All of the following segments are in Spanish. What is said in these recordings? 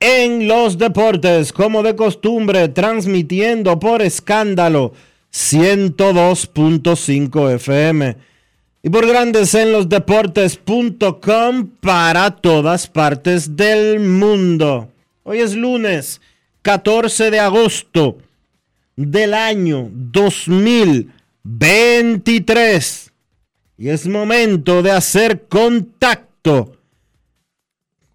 en los deportes, como de costumbre, transmitiendo por escándalo 102.5 FM y por grandes en los deportes.com para todas partes del mundo. Hoy es lunes 14 de agosto del año 2023 y es momento de hacer contacto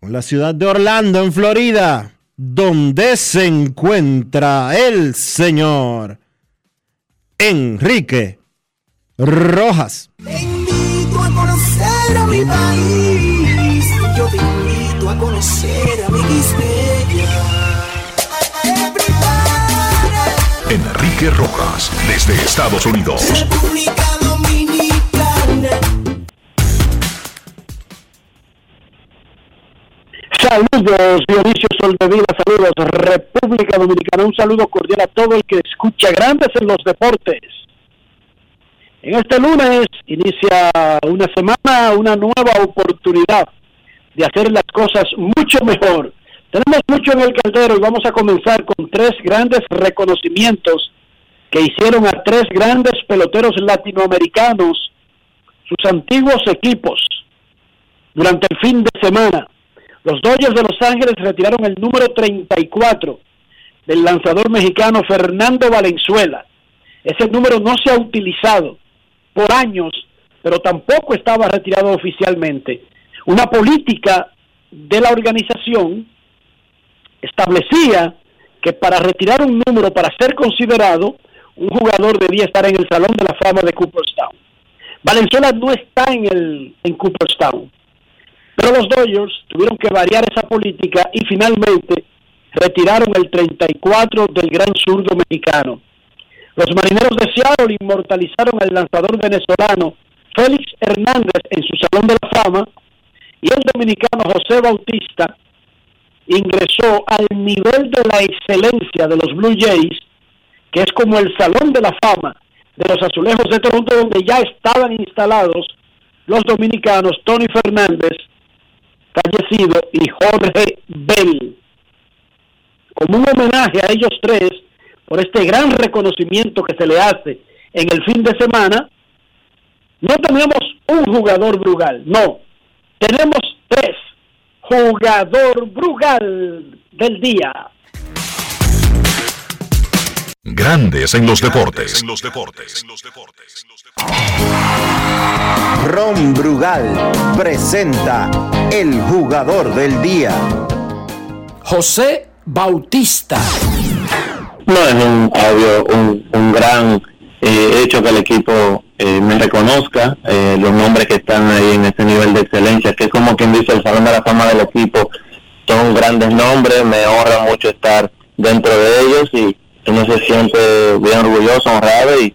la ciudad de Orlando, en Florida, donde se encuentra el señor Enrique Rojas. Te invito a conocer a mi país. Yo te invito a conocer a mi Enrique Rojas, desde Estados Unidos. Saludos, Dionisio Soldevila, saludos, República Dominicana, un saludo cordial a todo el que escucha Grandes en los Deportes. En este lunes inicia una semana, una nueva oportunidad de hacer las cosas mucho mejor. Tenemos mucho en el caldero y vamos a comenzar con tres grandes reconocimientos que hicieron a tres grandes peloteros latinoamericanos, sus antiguos equipos, durante el fin de semana. Los Dodgers de Los Ángeles retiraron el número 34 del lanzador mexicano Fernando Valenzuela. Ese número no se ha utilizado por años, pero tampoco estaba retirado oficialmente. Una política de la organización establecía que para retirar un número, para ser considerado, un jugador debía estar en el Salón de la Fama de Cooperstown. Valenzuela no está en, el, en Cooperstown. Pero los Dodgers tuvieron que variar esa política y finalmente retiraron el 34 del gran zurdo mexicano. Los marineros de Seattle inmortalizaron al lanzador venezolano Félix Hernández en su Salón de la Fama y el dominicano José Bautista ingresó al nivel de la excelencia de los Blue Jays, que es como el Salón de la Fama de los Azulejos de Toronto, donde ya estaban instalados los dominicanos Tony Fernández, fallecido, y Jorge Bell. Como un homenaje a ellos tres por este gran reconocimiento que se le hace en el fin de semana, no tenemos un jugador Brugal, no, tenemos tres. Jugador Brugal del día. Grandes en los deportes. En los deportes. Ron Brugal presenta el jugador del día. José Bautista. No es un obvio, un, gran eh, hecho que el equipo eh, me reconozca eh, los nombres que están ahí en ese nivel de excelencia, que es como quien dice el Salón de la Fama del equipo, son grandes nombres, me honra mucho estar dentro de ellos y uno se siente bien orgulloso, honrado y,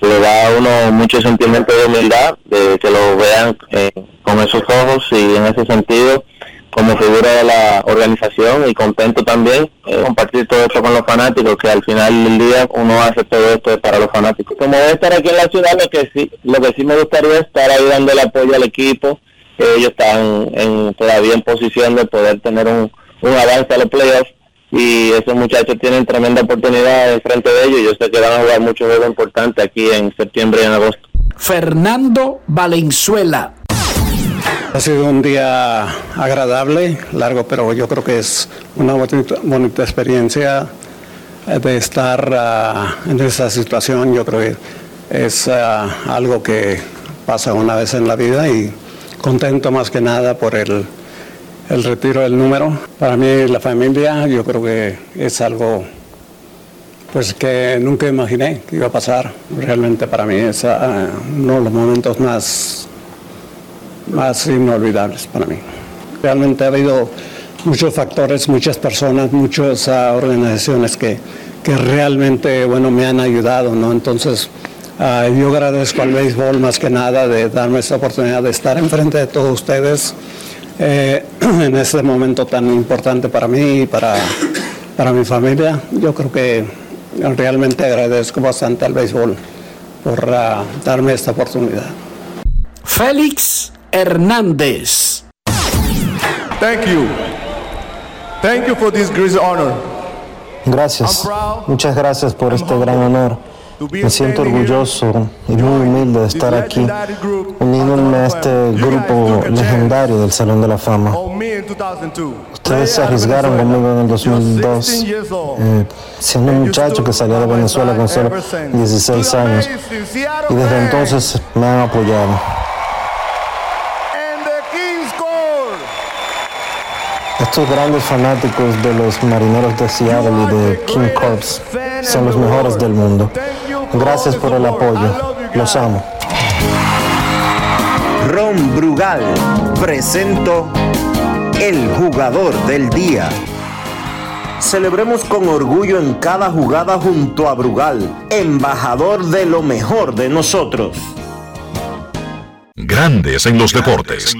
le da a uno mucho sentimiento de humildad, de que lo vean eh, con esos ojos y en ese sentido como figura de la organización y contento también eh, compartir todo esto con los fanáticos, que al final del día uno hace todo esto para los fanáticos. Como voy a estar aquí en la ciudad, lo que sí, lo que sí me gustaría es estar ahí dando el apoyo al equipo, que ellos están en, todavía en posición de poder tener un avance a los playoffs y esos muchachos tienen tremenda oportunidad en frente de ellos. Yo sé que van a jugar muchos juegos importantes aquí en septiembre y en agosto. Fernando Valenzuela. Ha sido un día agradable, largo, pero yo creo que es una bonita, experiencia eh, de estar ah, en esa situación. Yo creo que es ah, algo que pasa una vez en la vida y contento más que nada por el, el retiro del número. Para mí la familia yo creo que es algo pues que nunca imaginé que iba a pasar. Realmente para mí es ah, uno de los momentos más más inolvidables para mí. Realmente ha habido muchos factores, muchas personas, muchas uh, organizaciones que, que, realmente bueno, me han ayudado, ¿no? Entonces, uh, yo agradezco al béisbol más que nada de darme esta oportunidad de estar enfrente de todos ustedes eh, en este momento tan importante para mí y para, para mi familia. Yo creo que realmente agradezco bastante al béisbol por uh, darme esta oportunidad. Félix Hernández. Thank you. Thank you for this great honor. Gracias. Muchas gracias por este gran honor. Me siento orgulloso y muy humilde de estar aquí, uniéndome a este grupo legendario del Salón de la Fama. Ustedes se arriesgaron conmigo en el 2002, eh, siendo un muchacho que salió de Venezuela con solo 16 años, y desde entonces me han apoyado. Estos grandes fanáticos de los marineros de Seattle y de King Corps son los mejores del mundo. Gracias por el apoyo. Los amo. Ron Brugal presento el jugador del día. Celebremos con orgullo en cada jugada junto a Brugal, embajador de lo mejor de nosotros. Grandes en los deportes.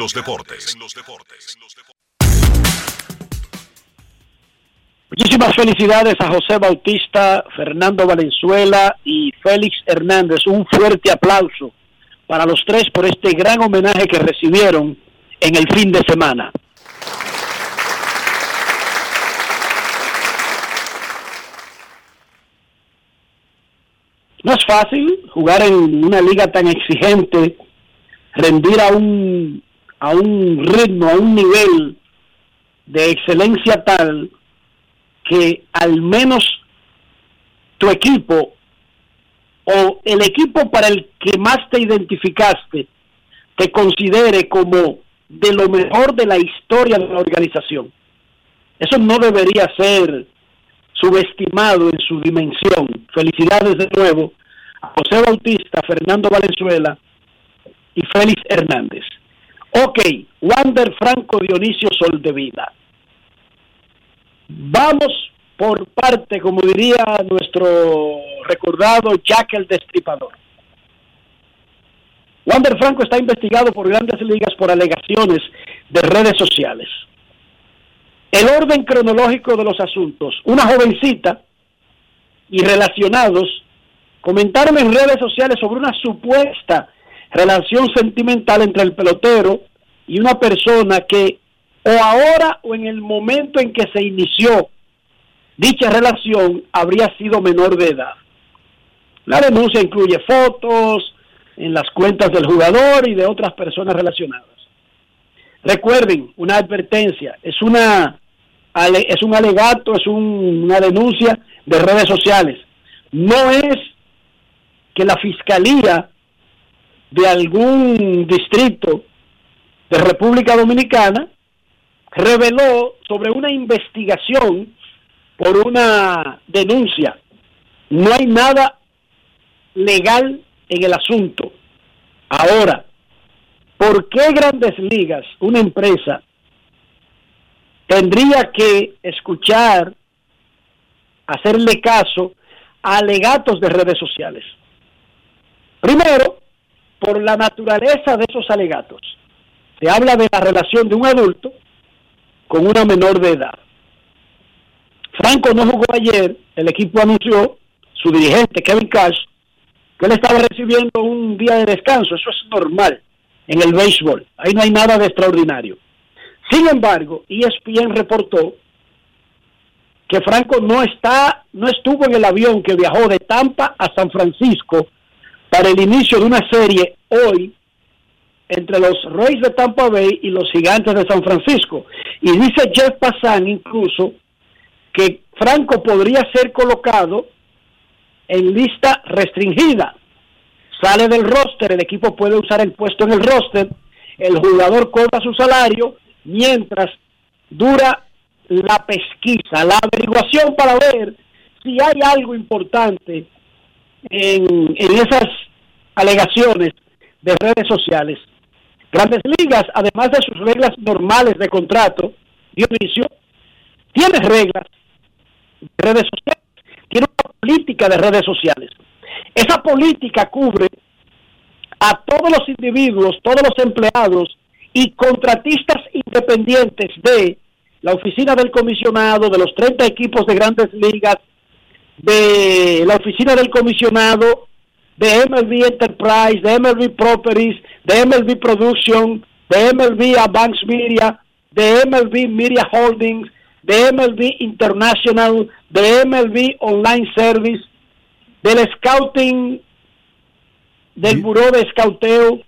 Muchísimas felicidades a José Bautista, Fernando Valenzuela y Félix Hernández. Un fuerte aplauso para los tres por este gran homenaje que recibieron en el fin de semana. No es fácil jugar en una liga tan exigente, rendir a un, a un ritmo, a un nivel de excelencia tal que al menos tu equipo o el equipo para el que más te identificaste te considere como de lo mejor de la historia de la organización. Eso no debería ser subestimado en su dimensión. Felicidades de nuevo a José Bautista, Fernando Valenzuela y Félix Hernández. Ok, Wander Franco Dionisio Soldevila. Vamos por parte, como diría nuestro recordado Jack el Destripador. Wander Franco está investigado por grandes ligas por alegaciones de redes sociales. El orden cronológico de los asuntos. Una jovencita y relacionados comentaron en redes sociales sobre una supuesta relación sentimental entre el pelotero y una persona que o ahora o en el momento en que se inició dicha relación habría sido menor de edad. La denuncia incluye fotos en las cuentas del jugador y de otras personas relacionadas. Recuerden, una advertencia, es una es un alegato, es una denuncia de redes sociales. No es que la fiscalía de algún distrito de República Dominicana reveló sobre una investigación por una denuncia. No hay nada legal en el asunto. Ahora, ¿por qué Grandes Ligas, una empresa, tendría que escuchar, hacerle caso a alegatos de redes sociales? Primero, por la naturaleza de esos alegatos. Se habla de la relación de un adulto con una menor de edad. Franco no jugó ayer, el equipo anunció, su dirigente Kevin Cash, que él estaba recibiendo un día de descanso, eso es normal en el béisbol, ahí no hay nada de extraordinario. Sin embargo, ESPN reportó que Franco no está, no estuvo en el avión que viajó de Tampa a San Francisco para el inicio de una serie hoy entre los Rays de Tampa Bay y los Gigantes de San Francisco. Y dice Jeff Passan incluso que Franco podría ser colocado en lista restringida. Sale del roster, el equipo puede usar el puesto en el roster, el jugador cobra su salario mientras dura la pesquisa, la averiguación para ver si hay algo importante en, en esas alegaciones de redes sociales. Grandes Ligas, además de sus reglas normales de contrato, Dionisio, tiene reglas de redes sociales, tiene una política de redes sociales. Esa política cubre a todos los individuos, todos los empleados y contratistas independientes de la oficina del comisionado, de los 30 equipos de grandes ligas, de la oficina del comisionado, de MLB Enterprise, de MLB Properties, de MLB Production, de MLB Advanced Media, de MLB Media Holdings, de MLB International, de MLB Online Service, del Scouting, del Buró de Scouteo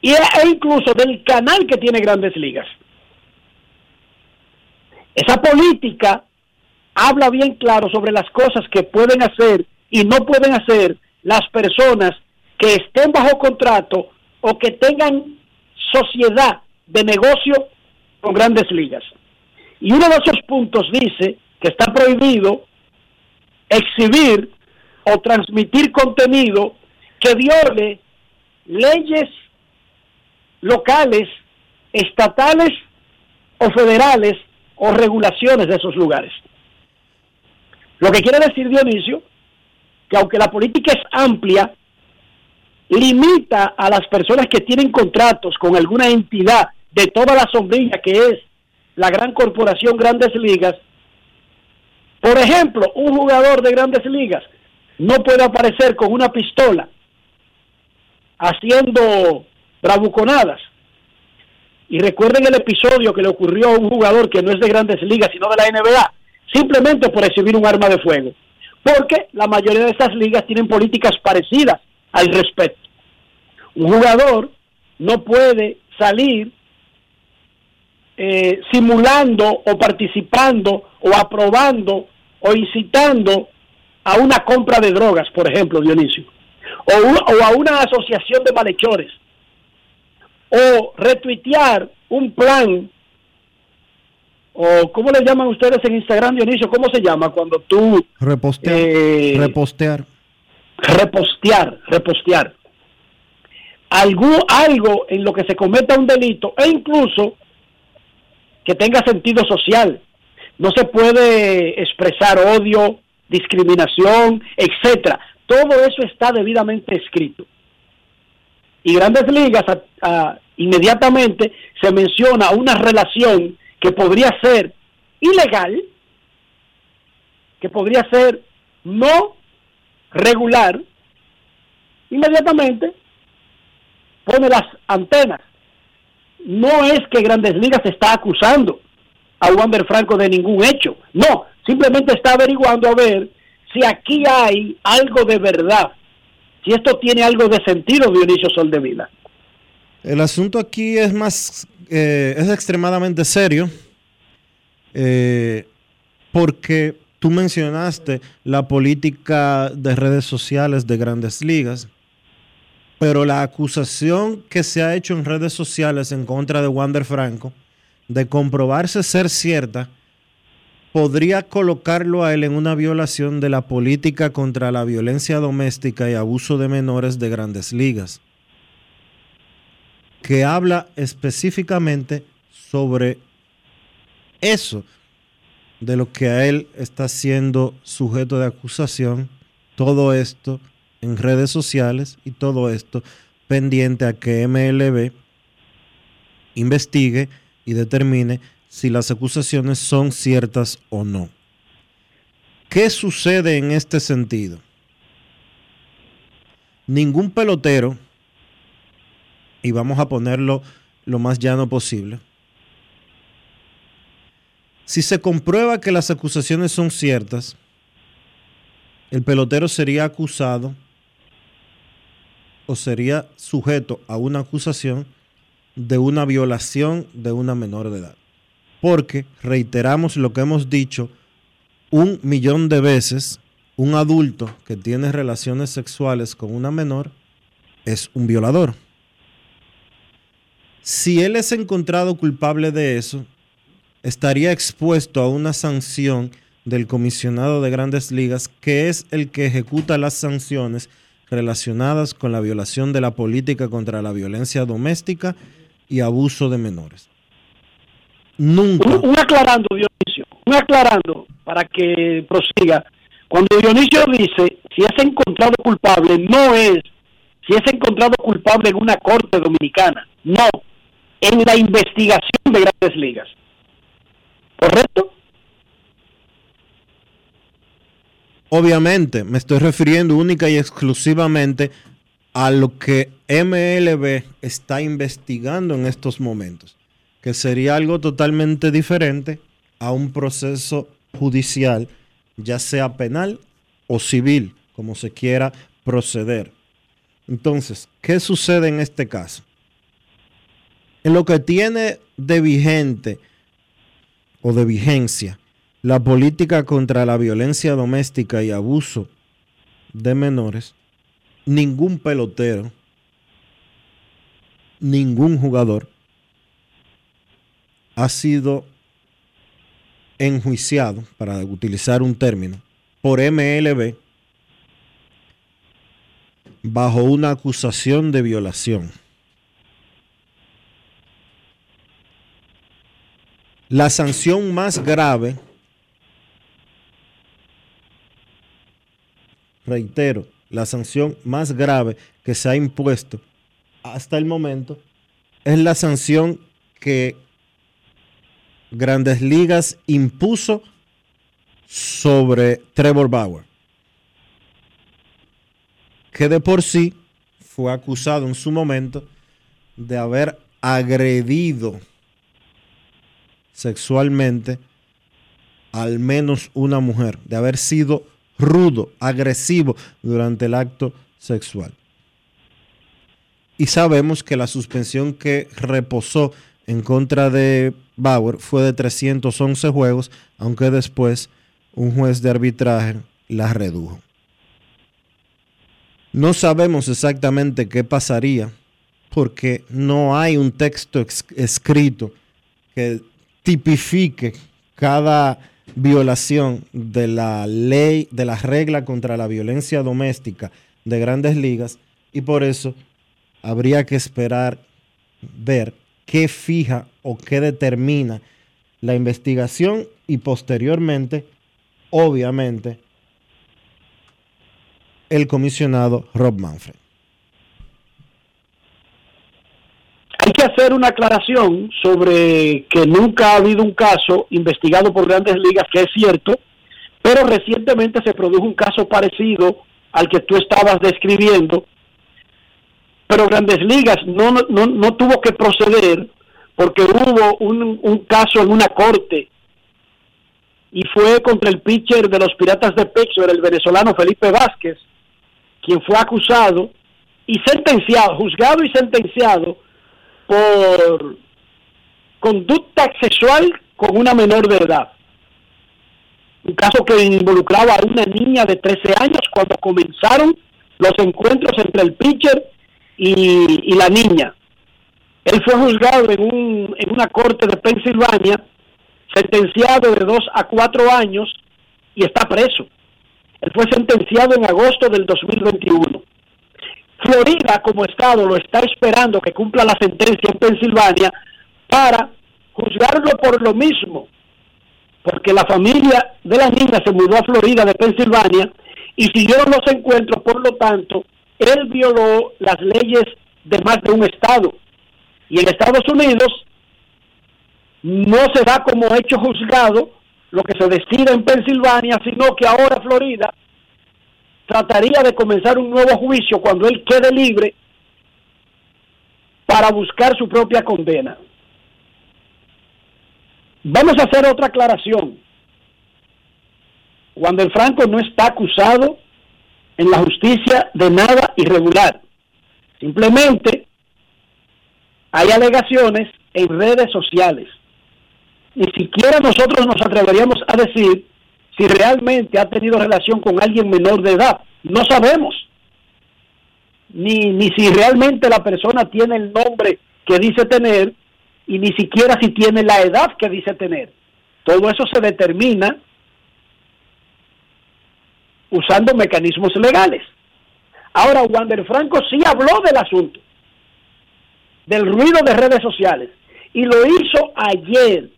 y, e incluso del canal que tiene Grandes Ligas. Esa política habla bien claro sobre las cosas que pueden hacer y no pueden hacer las personas que estén bajo contrato o que tengan sociedad de negocio con grandes ligas. Y uno de esos puntos dice que está prohibido exhibir o transmitir contenido que viole leyes locales, estatales o federales o regulaciones de esos lugares. Lo que quiere decir Dionisio, que aunque la política es amplia, limita a las personas que tienen contratos con alguna entidad de toda la sombrilla que es la gran corporación Grandes Ligas. Por ejemplo, un jugador de Grandes Ligas no puede aparecer con una pistola haciendo bravuconadas. Y recuerden el episodio que le ocurrió a un jugador que no es de Grandes Ligas, sino de la NBA, simplemente por exhibir un arma de fuego. Porque la mayoría de estas ligas tienen políticas parecidas al respecto. Un jugador no puede salir eh, simulando o participando o aprobando o incitando a una compra de drogas, por ejemplo, Dionisio, o, o a una asociación de malhechores, o retuitear un plan o ¿cómo le llaman ustedes en Instagram, Dionisio? ¿Cómo se llama cuando tú... Repostear. Eh, repostear. Repostear, repostear. Algo, algo en lo que se cometa un delito e incluso que tenga sentido social. No se puede expresar odio, discriminación, etcétera. Todo eso está debidamente escrito. Y Grandes Ligas inmediatamente se menciona una relación que podría ser ilegal, que podría ser no regular, inmediatamente pone las antenas. No es que Grandes Ligas está acusando a Wander Franco de ningún hecho, no, simplemente está averiguando a ver si aquí hay algo de verdad, si esto tiene algo de sentido, Dionisio Soldevila. El asunto aquí es más eh, es extremadamente serio eh, porque tú mencionaste la política de redes sociales de grandes ligas, pero la acusación que se ha hecho en redes sociales en contra de Wander Franco, de comprobarse ser cierta, podría colocarlo a él en una violación de la política contra la violencia doméstica y abuso de menores de grandes ligas que habla específicamente sobre eso, de lo que a él está siendo sujeto de acusación, todo esto en redes sociales y todo esto pendiente a que MLB investigue y determine si las acusaciones son ciertas o no. ¿Qué sucede en este sentido? Ningún pelotero, y vamos a ponerlo lo más llano posible, si se comprueba que las acusaciones son ciertas, el pelotero sería acusado o sería sujeto a una acusación de una violación de una menor de edad. Porque, reiteramos lo que hemos dicho un millón de veces, un adulto que tiene relaciones sexuales con una menor es un violador. Si él es encontrado culpable de eso, estaría expuesto a una sanción del comisionado de grandes ligas, que es el que ejecuta las sanciones relacionadas con la violación de la política contra la violencia doméstica y abuso de menores. Nunca. Un, aclarando, Dionisio, un aclarando para que prosiga. Cuando Dionisio dice si es encontrado culpable, no es si es encontrado culpable en una corte dominicana, no, en la investigación de grandes ligas. ¿Correcto? Obviamente, me estoy refiriendo única y exclusivamente a lo que MLB está investigando en estos momentos, que sería algo totalmente diferente a un proceso judicial, ya sea penal o civil, como se quiera proceder. Entonces, ¿qué sucede en este caso? En lo que tiene de vigente o de vigencia la política contra la violencia doméstica y abuso de menores, ningún pelotero, ningún jugador ha sido enjuiciado, para utilizar un término, por MLB bajo una acusación de violación. La sanción más grave reitero, la sanción más grave que se ha impuesto hasta el momento es la sanción que Grandes Ligas impuso sobre Trevor Bauer, que de por sí fue acusado en su momento de haber agredido sexualmente al menos una mujer, de haber sido rudo, agresivo durante el acto sexual. Y sabemos que la suspensión que reposó en contra de Bauer fue de 311 juegos, aunque después un juez de arbitraje la redujo. No sabemos exactamente qué pasaría porque no hay un texto escrito que tipifique cada violación de la ley, de la regla contra la violencia doméstica de grandes ligas y por eso habría que esperar ver qué fija o qué determina la investigación y posteriormente, obviamente, el comisionado Rob Manfred. Hay que hacer una aclaración sobre que nunca ha habido un caso investigado por grandes ligas, que es cierto, pero recientemente se produjo un caso parecido al que tú estabas describiendo, pero grandes ligas no, no, no tuvo que proceder porque hubo un, un caso en una corte y fue contra el pitcher de los Piratas de Pittsburgh, el venezolano Felipe Vázquez, quien fue acusado y sentenciado, juzgado y sentenciado por conducta sexual con una menor de edad. Un caso que involucraba a una niña de 13 años cuando comenzaron los encuentros entre el pitcher y, la niña. Él fue juzgado en, un, en una corte de Pensilvania, sentenciado de 2 a 4 años y está preso. Él fue sentenciado en agosto del 2021. Florida como estado lo está esperando que cumpla la sentencia en Pensilvania para juzgarlo por lo mismo, porque la familia de la niña se mudó a Florida de Pensilvania y siguieron los encuentros, por lo tanto, él violó las leyes de más de un estado. Y en Estados Unidos no se como hecho juzgado lo que se decide en Pensilvania, sino que ahora Florida trataría de comenzar un nuevo juicio cuando él quede libre para buscar su propia condena. Vamos a hacer otra aclaración. Cuando el Franco no está acusado en la justicia de nada irregular. Simplemente hay alegaciones en redes sociales. Ni siquiera nosotros nos atreveríamos a decir si realmente ha tenido relación con alguien menor de edad. No sabemos. Ni, ni si realmente la persona tiene el nombre que dice tener y ni siquiera si tiene la edad que dice tener. Todo eso se determina usando mecanismos legales. Ahora, Wander Franco sí habló del asunto, del ruido de redes sociales, y lo hizo ayer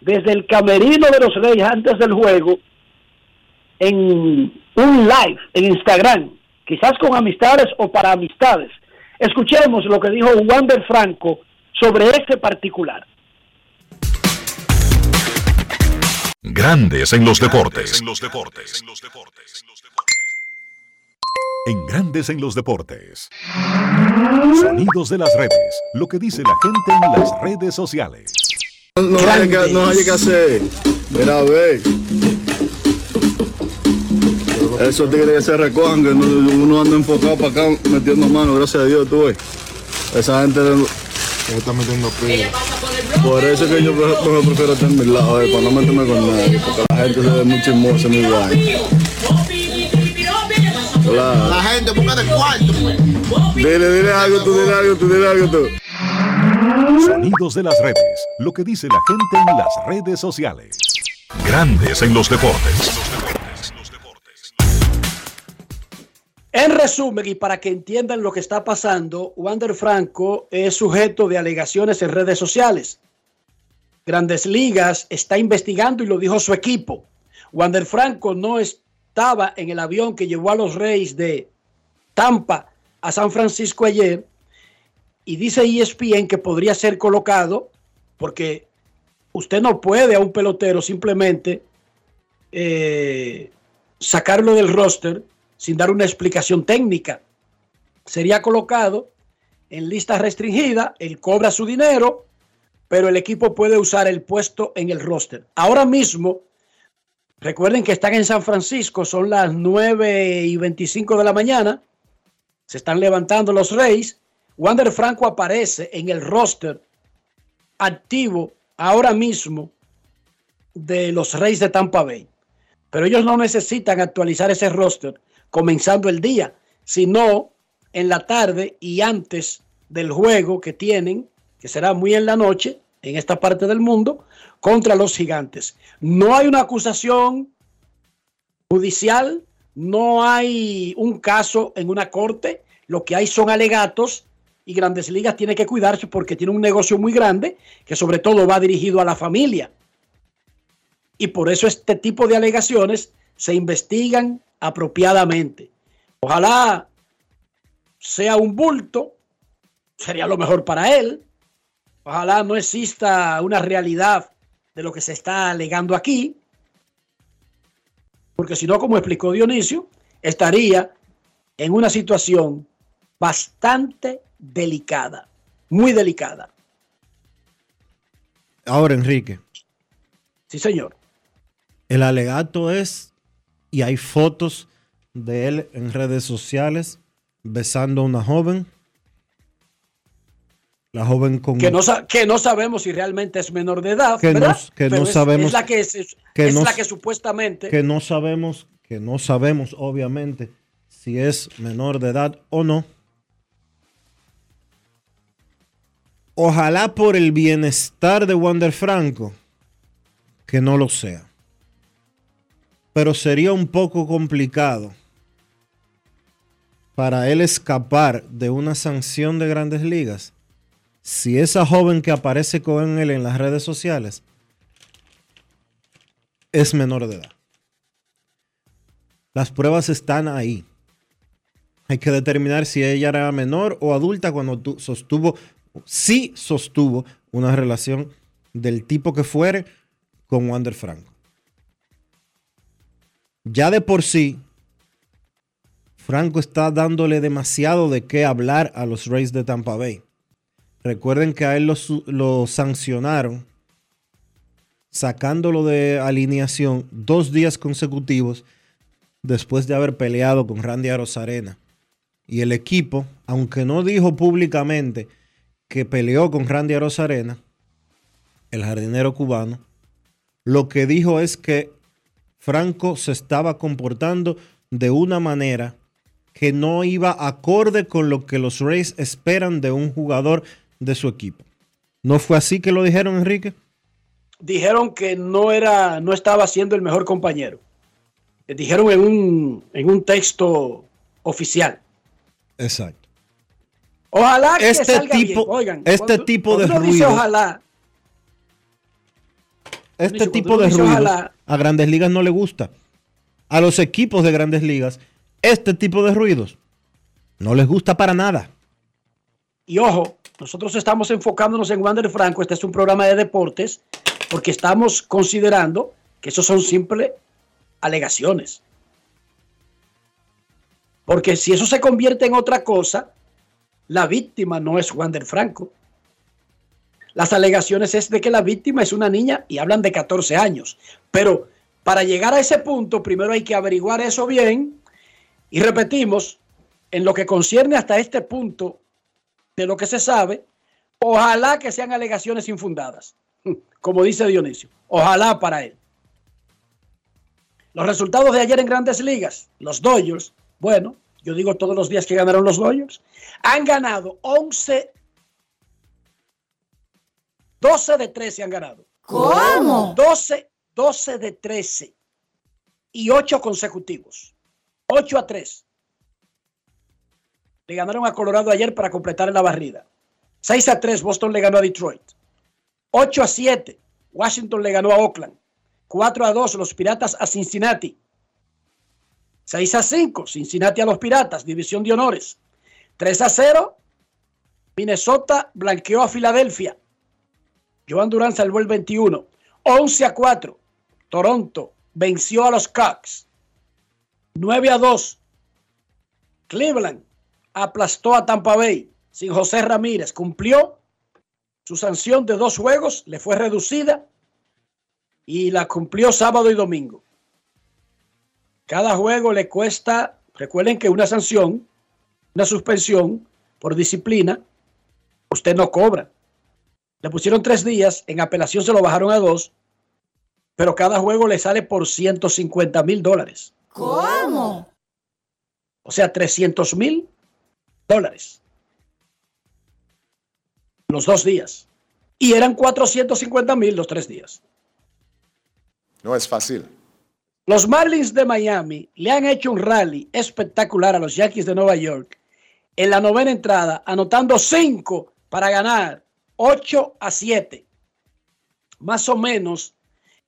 desde el camerino de los Reyes antes del juego en un live en Instagram, quizás con amistades o para amistades. Escuchemos lo que dijo Wander Franco sobre este particular. Grandes en los deportes. En Grandes en los deportes. Sonidos de las redes. Lo que dice la gente en las redes sociales. No, hay que, no hay que hacer. Mira, ve. Esos tigres que se recojan, que uno anda enfocado para acá metiendo mano, gracias a Dios, tú ves. Esa gente está metiendo pila. Por eso es que yo mejor prefiero estar en mi lado, eh, para no meterme con nadie, porque la gente se ve muy chismosa en mi guay. La gente busca de cuarto. Dile, dile algo tú, dile algo tú, dile algo tú. Sonidos de las redes. Lo que dice la gente en las redes sociales. Grandes en los deportes. En resumen, y para que entiendan lo que está pasando, Wander Franco es sujeto de alegaciones en redes sociales. Grandes Ligas está investigando y lo dijo su equipo. Wander Franco no estaba en el avión que llevó a los Reyes de Tampa a San Francisco ayer y dice ESPN que podría ser colocado porque usted no puede a un pelotero simplemente eh, sacarlo del roster sin dar una explicación técnica. Sería colocado en lista restringida, él cobra su dinero, pero el equipo puede usar el puesto en el roster. Ahora mismo, recuerden que están en San Francisco, son las 9 y 25 de la mañana, se están levantando los Reyes. Wander Franco aparece en el roster activo ahora mismo de los Reyes de Tampa Bay. Pero ellos no necesitan actualizar ese roster comenzando el día, sino en la tarde y antes del juego que tienen, que será muy en la noche, en esta parte del mundo, contra los gigantes. No hay una acusación judicial, no hay un caso en una corte, lo que hay son alegatos y Grandes Ligas tiene que cuidarse porque tiene un negocio muy grande que sobre todo va dirigido a la familia. Y por eso este tipo de alegaciones se investigan apropiadamente. Ojalá sea un bulto, sería lo mejor para él. Ojalá no exista una realidad de lo que se está alegando aquí, porque si no, como explicó Dionisio, estaría en una situación bastante delicada, muy delicada. Ahora, Enrique. Sí, señor. El alegato es y hay fotos de él en redes sociales besando a una joven. La joven con... Que no, que no sabemos si realmente es menor de edad. Que no, que no sabemos... Es la que, es, la que supuestamente... Que no sabemos, que no sabemos obviamente si es menor de edad o no. Ojalá por el bienestar de Wander Franco que no lo sea pero sería un poco complicado para él escapar de una sanción de grandes ligas si esa joven que aparece con él en las redes sociales es menor de edad. Las pruebas están ahí. Hay que determinar si ella era menor o adulta cuando sostuvo, sí sostuvo una relación del tipo que fuere con Wander Franco. Ya de por sí, Franco está dándole demasiado de qué hablar a los Rays de Tampa Bay. Recuerden que a él lo, lo sancionaron sacándolo de alineación dos días consecutivos después de haber peleado con Randy Arozarena. Y el equipo, aunque no dijo públicamente que peleó con Randy Arozarena, el jardinero cubano, lo que dijo es que Franco se estaba comportando de una manera que no iba acorde con lo que los Rays esperan de un jugador de su equipo. ¿No fue así que lo dijeron, Enrique? Dijeron que no era, no estaba siendo el mejor compañero. Dijeron en un, en un texto oficial. Exacto. Ojalá que este salga tipo, bien. Oigan, este cuando- tipo de dice ruido, ojalá, este tipo de ruido ojalá- a Grandes Ligas no le gusta. A los equipos de Grandes Ligas, este tipo de ruidos no les gusta para nada. y ojo, nosotros estamos enfocándonos en Wander Franco. Este es un programa de deportes porque estamos considerando que esos son simples alegaciones. Porque si eso se convierte en otra cosa, la víctima no es Wander Franco. Las alegaciones es de que la víctima es una niña y hablan de 14 años. Pero para llegar a ese punto, primero hay que averiguar eso bien. Y repetimos, en lo que concierne hasta este punto de lo que se sabe, ojalá que sean alegaciones infundadas, como dice Dionisio. Ojalá para él. Los resultados de ayer en grandes ligas, los Dodgers, bueno, yo digo todos los días que ganaron los Dodgers, han ganado 11, 12 de 13 han ganado. ¿Cómo? 12, 12 de 13 y 8 consecutivos. 8 a 3. Le ganaron a Colorado ayer para completar la barrida. 6 a 3 Boston le ganó a Detroit. 8 a 7 Washington le ganó a Oakland. 4 a 2 los Piratas a Cincinnati. 6 a 5 Cincinnati a los Piratas, división de honores. 3 a 0 Minnesota blanqueó a Filadelfia. Joan Durán salvó el 21. 11 a 4 Toronto venció a los Cubs. 9 a 2 Cleveland aplastó a Tampa Bay sin José Ramírez. Cumplió su sanción de dos juegos, le fue reducida y la cumplió sábado y domingo. Cada juego le cuesta, recuerden que una sanción, una suspensión por disciplina, usted no cobra. Le pusieron tres días, en apelación se lo bajaron a dos, pero cada juego le sale por 150 mil dólares. ¿Cómo? O sea, 300 mil dólares. Los dos días. Y eran 450 mil los tres días. No es fácil. Los Marlins de Miami le han hecho un rally espectacular a los Yankees de Nueva York en la novena entrada, anotando cinco para ganar 8 a 7. Más o menos,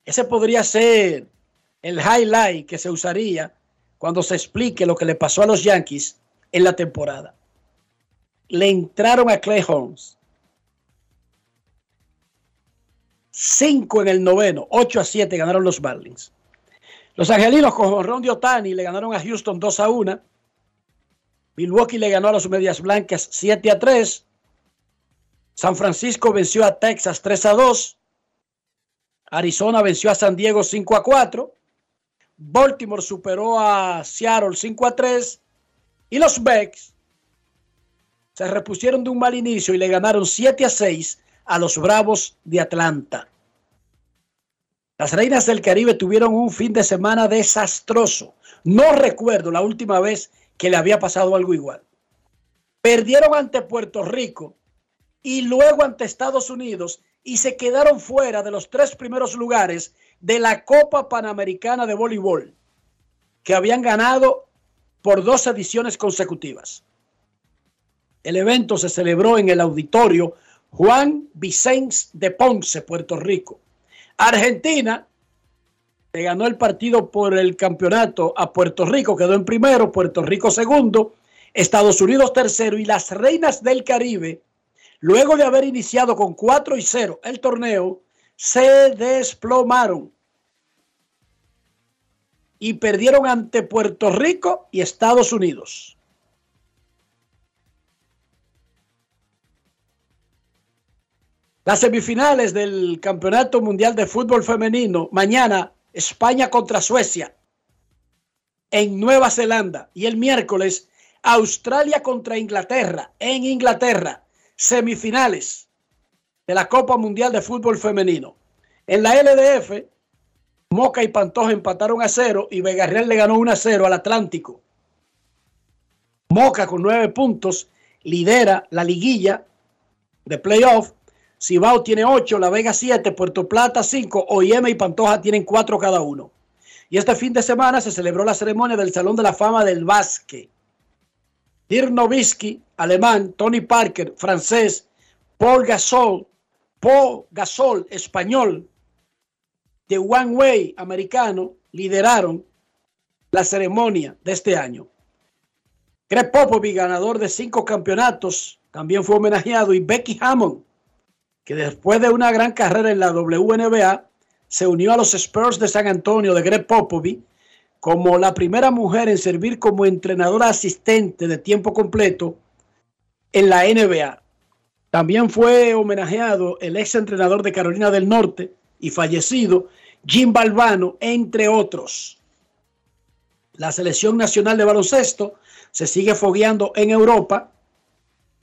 ese podría ser el highlight que se usaría cuando se explique lo que le pasó a los Yankees en la temporada. Le entraron a Clay Holmes. 5 en el noveno, 8 a 7 ganaron los Marlins. Los angelinos con Ron de Otani le ganaron a Houston 2 a 1. Milwaukee le ganó a los Medias Blancas 7 a 3. San Francisco venció a Texas 3 a 2. Arizona venció a San Diego 5 a 4. Baltimore superó a Seattle 5 a 3. Y los Becks se repusieron de un mal inicio y le ganaron 7 a 6 a los Bravos de Atlanta. Las Reinas del Caribe tuvieron un fin de semana desastroso. No recuerdo la última vez que le había pasado algo igual. Perdieron ante Puerto Rico y luego ante Estados Unidos y se quedaron fuera de los tres primeros lugares de la Copa Panamericana de Voleibol, que habían ganado por dos ediciones consecutivas. El evento se celebró en el auditorio Juan Vicens de Ponce, Puerto Rico. Argentina le ganó el partido por el campeonato a Puerto Rico, quedó en primero, Puerto Rico segundo, Estados Unidos tercero y las Reinas del Caribe, luego de haber iniciado con 4 y 0 el torneo, se desplomaron y perdieron ante Puerto Rico y Estados Unidos. Las semifinales del Campeonato Mundial de Fútbol Femenino, mañana España contra Suecia en Nueva Zelanda y el miércoles Australia contra Inglaterra en Inglaterra, semifinales de la Copa Mundial de Fútbol Femenino. En la LDF, Moca y Pantoja empataron a cero y Vega Real le ganó 1 a 0 al Atlántico. Moca con nueve puntos lidera la liguilla de playoff Cibao tiene 8, La Vega 7, Puerto Plata 5, OIM y Pantoja tienen 4 cada uno. Y este fin de semana se celebró la ceremonia del Salón de la Fama del Básquet. Dirk Nowitzki, alemán, Tony Parker, francés, Paul Gasol, Paul Gasol, español, de One Way, americano, lideraron la ceremonia de este año. Greg Popovich, ganador de cinco campeonatos, también fue homenajeado y Becky Hammond, que después de una gran carrera en la WNBA, se unió a los Spurs de San Antonio de Greg Popovich como la primera mujer en servir como entrenadora asistente de tiempo completo en la NBA. También fue homenajeado el ex entrenador de Carolina del Norte y fallecido Jim Balvano, entre otros. La selección nacional de baloncesto se sigue fogueando en Europa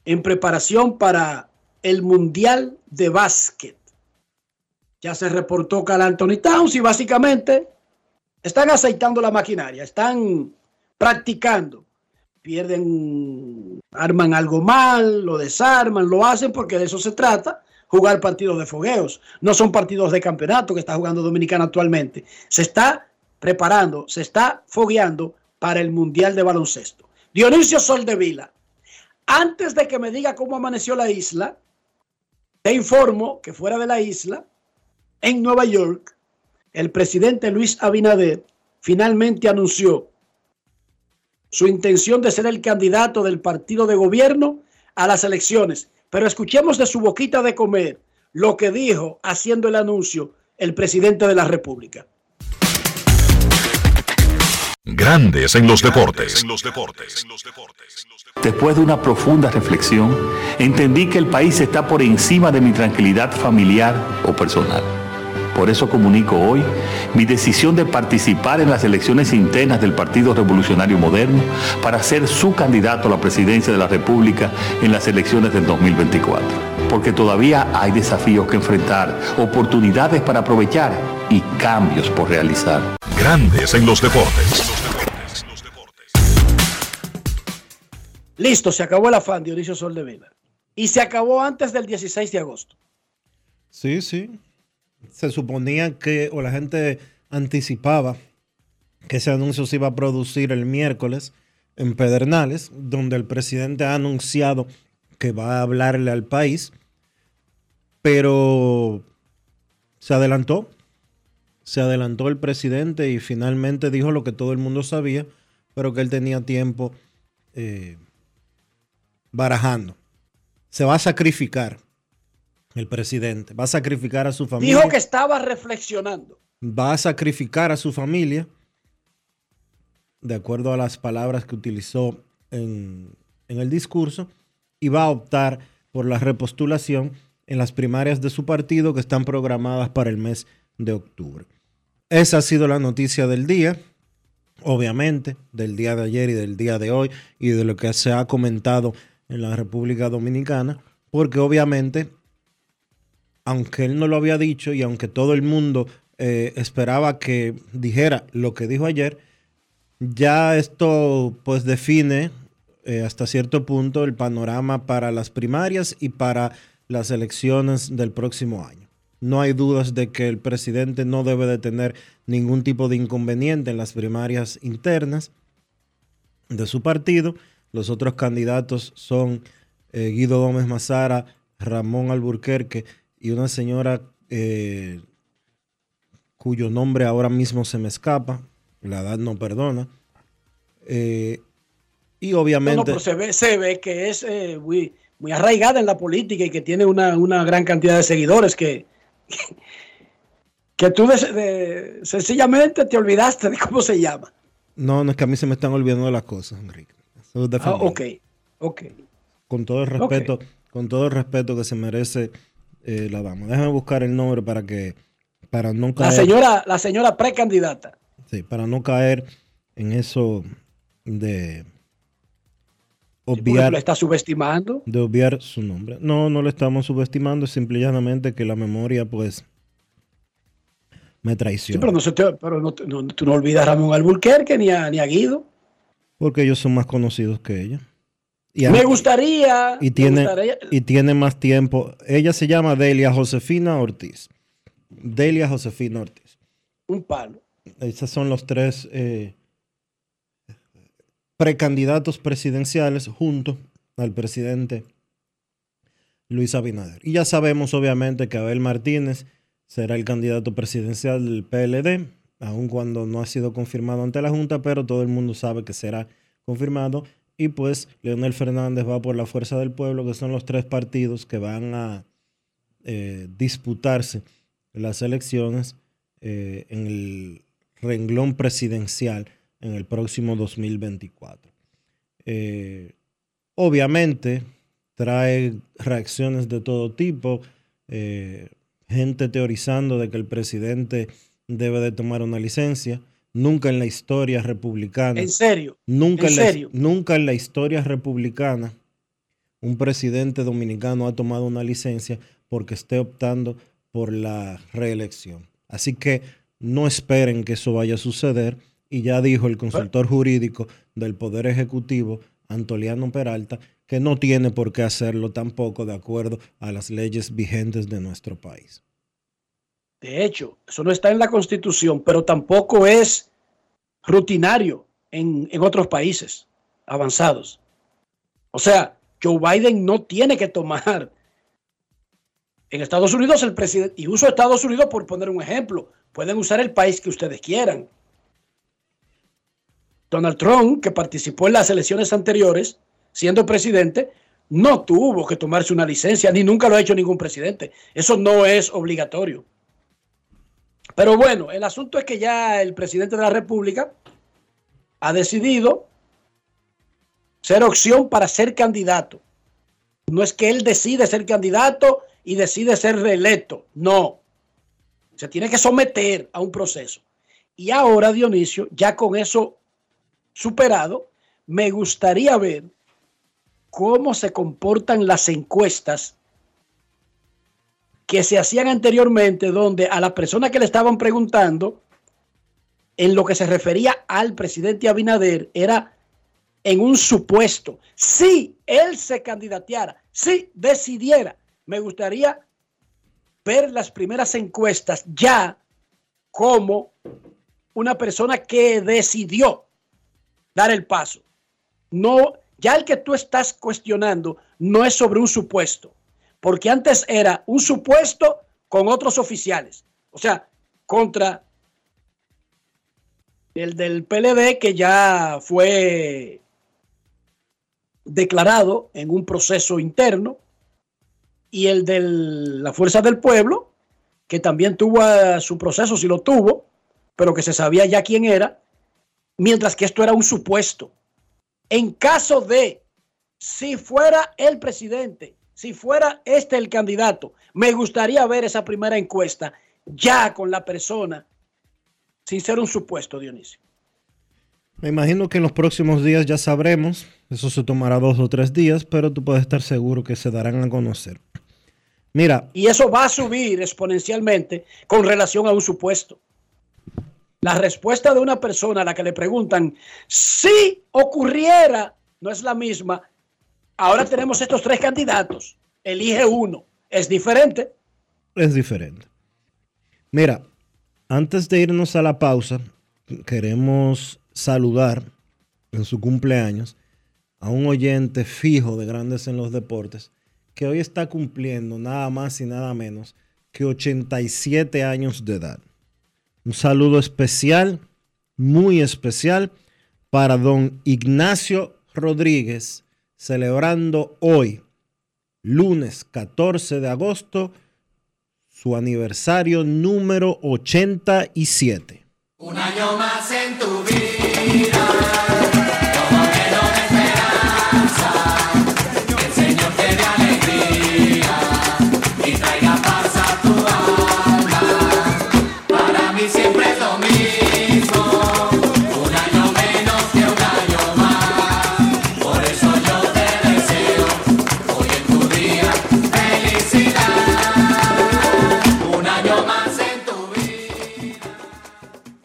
en preparación para el Mundial de Básquet. Ya se reportó Cal Anthony Towns y básicamente están aceitando la maquinaria, están practicando. Pierden, arman algo mal, lo desarman, lo hacen porque de eso se trata, jugar partidos de fogueos. No son partidos de campeonato que está jugando Dominicana actualmente. Se está preparando, se está fogueando para el Mundial de Baloncesto. Dionisio Soldevila, antes de que me diga cómo amaneció la isla, te informo que fuera de la isla, en Nueva York, el presidente Luis Abinader finalmente anunció su intención de ser el candidato del partido de gobierno a las elecciones. Pero escuchemos de su boquita de comer lo que dijo haciendo el anuncio el presidente de la República. Grandes en los deportes. Después de una profunda reflexión, entendí que el país está por encima de mi tranquilidad familiar o personal. Por eso comunico hoy mi decisión de participar en las elecciones internas del Partido Revolucionario Moderno para ser su candidato a la presidencia de la República en las elecciones del 2024. Porque todavía hay desafíos que enfrentar, oportunidades para aprovechar y cambios por realizar. Grandes en los deportes. Listo, se acabó el afán, Dionisio Sol de Vila. Y se acabó antes del 16 de agosto. Sí, sí. Se suponía que, o la gente anticipaba que ese anuncio se iba a producir el miércoles en Pedernales, donde el presidente ha anunciado que va a hablarle al país, pero se adelantó, se adelantó el presidente y finalmente dijo lo que todo el mundo sabía, pero que él tenía tiempo eh, barajando. Se va a sacrificar el presidente, va a sacrificar a su familia. Dijo que estaba reflexionando. Va a sacrificar a su familia, de acuerdo a las palabras que utilizó en, en el discurso, y va a optar por la repostulación en las primarias de su partido que están programadas para el mes de octubre. Esa ha sido la noticia del día, obviamente, del día de ayer y del día de hoy, y de lo que se ha comentado en la República Dominicana, porque obviamente, aunque él no lo había dicho y aunque todo el mundo eh, esperaba que dijera lo que dijo ayer, ya esto pues define eh, hasta cierto punto el panorama para las primarias y para las elecciones del próximo año. No hay dudas de que el presidente no debe de tener ningún tipo de inconveniente en las primarias internas de su partido los otros candidatos son eh, Guido Gómez Mazara, Ramón Alburquerque y una señora eh, cuyo nombre ahora mismo se me escapa, la edad no perdona. Eh, y obviamente... No, pero se ve, se ve que es eh, muy, muy arraigada en la política y que tiene una, una gran cantidad de seguidores que, que tú sencillamente te olvidaste de cómo se llama. No, no es que a mí se me están olvidando las cosas, Enrique. Ah, ok, ok. Con todo el respeto, con todo el respeto que se merece eh, la dama. Déjame buscar el nombre para que, para no caer. La señora, la señora precandidata. Sí, para no caer en eso de obviar. ¿Lo está subestimando? De obviar su nombre. No, no le estamos subestimando, es simplemente que la memoria, pues, me traiciona. Sí, pero, no, pero no, tú no olvidas a Ramón Alburquerque ni a, ni a Guido. Porque ellos son más conocidos que ella. Y me gustaría. Y tiene, y tiene más tiempo. Ella se llama Delia Josefina Ortiz. Delia Josefina Ortiz. Un palo. Esos son los tres eh, precandidatos presidenciales junto al presidente Luis Abinader. Y ya sabemos, obviamente, que Abel Martínez será el candidato presidencial del PLD, aun cuando no ha sido confirmado ante la Junta, pero todo el mundo sabe que será confirmado. Y pues Leonel Fernández va por la Fuerza del Pueblo, que son los tres partidos que van a eh, disputarse las elecciones eh, en el renglón presidencial en el próximo 2024. Eh, obviamente trae reacciones de todo tipo gente teorizando de que el presidente debe de tomar una licencia. Nunca en la historia republicana. ¿En serio? Nunca en, serio? nunca en la historia republicana un presidente dominicano ha tomado una licencia porque esté optando por la reelección. Así que no esperen que eso vaya a suceder. Y ya dijo el consultor jurídico del Poder Ejecutivo, Antoliano Peralta, que no tiene por qué hacerlo tampoco de acuerdo a las leyes vigentes de nuestro país. De hecho, eso no está en la Constitución, pero tampoco es rutinario en, otros países avanzados. O sea, Joe Biden no tiene que tomar en Estados Unidos el presidente, y uso Estados Unidos por poner un ejemplo, pueden usar el país que ustedes quieran. Donald Trump, que participó en las elecciones anteriores, siendo presidente, no tuvo que tomarse una licencia, ni nunca lo ha hecho ningún presidente. Eso no es obligatorio. Pero bueno, el asunto es que ya el presidente de la República ha decidido ser opción para ser candidato. No es que él decide ser candidato y decide ser reelecto. No. Se tiene que someter a un proceso. Y ahora, Dionisio, ya con eso superado, me gustaría ver cómo se comportan las encuestas que se hacían anteriormente, donde a la persona que le estaban preguntando, en lo que se refería al presidente Abinader, era en un supuesto. Si él se candidateara, si decidiera, me gustaría ver las primeras encuestas ya como una persona que decidió dar el paso. No ya el que tú estás cuestionando no es sobre un supuesto, porque antes era un supuesto con otros oficiales, o sea, contra el del PLD que ya fue declarado en un proceso interno y el de la Fuerza del Pueblo, que también tuvo su proceso, si lo tuvo, pero que se sabía ya quién era, mientras que esto era un supuesto. En caso de, si fuera el presidente, si fuera este el candidato, me gustaría ver esa primera encuesta ya con la persona, sin ser un supuesto, Dionisio. Me imagino que en los próximos días ya sabremos, eso se tomará dos o tres días, pero tú puedes estar seguro que se darán a conocer. Mira. Y eso va a subir exponencialmente con relación a un supuesto. La respuesta de una persona a la que le preguntan si ocurriera no es la misma. Ahora tenemos estos tres candidatos. Elige uno. ¿Es diferente? Es diferente. Mira, antes de irnos a la pausa, queremos saludar en su cumpleaños a un oyente fijo de Grandes en los Deportes que hoy está cumpliendo nada más y nada menos que 87 años de edad. Un saludo especial, muy especial, para don Ignacio Rodríguez, celebrando hoy, lunes 14 de agosto, su aniversario número 87. Un año más en tu vida.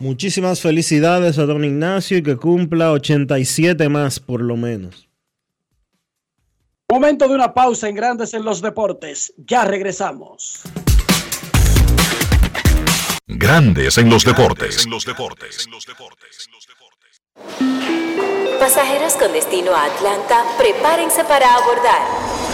Muchísimas felicidades a don Ignacio y que cumpla 87 más por lo menos. Momento de una pausa en Grandes en los Deportes. Ya regresamos. Grandes en los deportes. Pasajeros con destino a Atlanta, prepárense para abordar.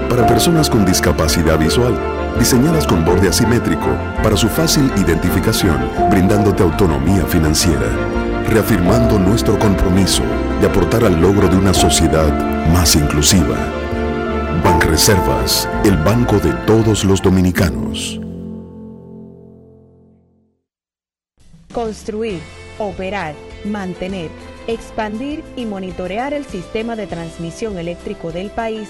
para personas con discapacidad visual, diseñadas con borde asimétrico para su fácil identificación, brindándote autonomía financiera, reafirmando nuestro compromiso de aportar al logro de una sociedad más inclusiva. Banreservas, el banco de todos los dominicanos. Construir, operar, mantener, expandir y monitorear el sistema de transmisión eléctrico del país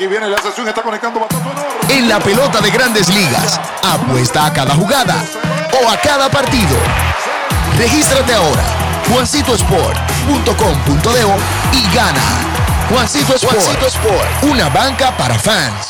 Aquí viene la sesión, está conectando En la pelota de grandes ligas, apuesta a cada jugada o a cada partido. Regístrate ahora, juancitosport.com.de y gana. Juancito Sport, Juancito Sport, una banca para fans.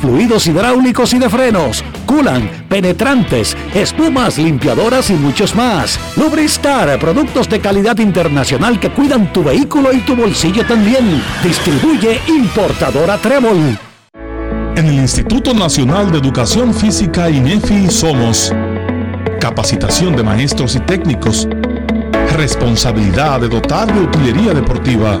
fluidos hidráulicos y de frenos, culan, penetrantes, espumas, limpiadoras y muchos más. Lubristar, productos de calidad internacional que cuidan tu vehículo y tu bolsillo también. Distribuye importadora Trébol. En el Instituto Nacional de Educación Física INEFI somos capacitación de maestros y técnicos, responsabilidad de dotar de utilería deportiva,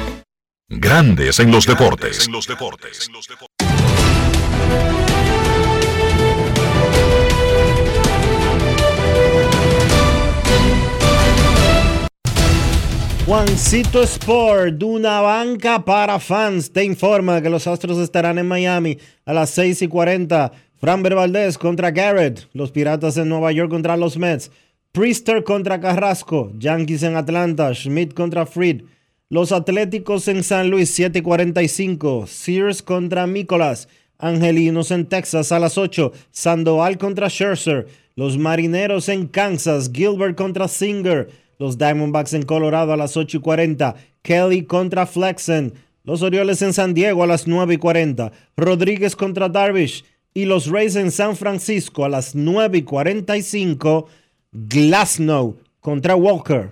Grandes en los deportes. Juancito Sport, de una banca para fans, te informa que los Astros estarán en Miami a las 6 y 40. Framber Valdez contra Garrett, los Piratas en Nueva York contra los Mets. Priester contra Carrasco, Yankees en Atlanta, Schmidt contra Fried. Los Atléticos en San Luis, 7 y 45. Sears contra Nicolas. Angelinos en Texas a las 8. Sandoval contra Scherzer. Los Marineros en Kansas. Gilbert contra Singer. Los Diamondbacks en Colorado a las 8 y 40. Kelly contra Flexen. Los Orioles en San Diego a las 9 y 40. Rodríguez contra Darvish. Y los Rays en San Francisco a las 9 y 45. Glasnow contra Walker.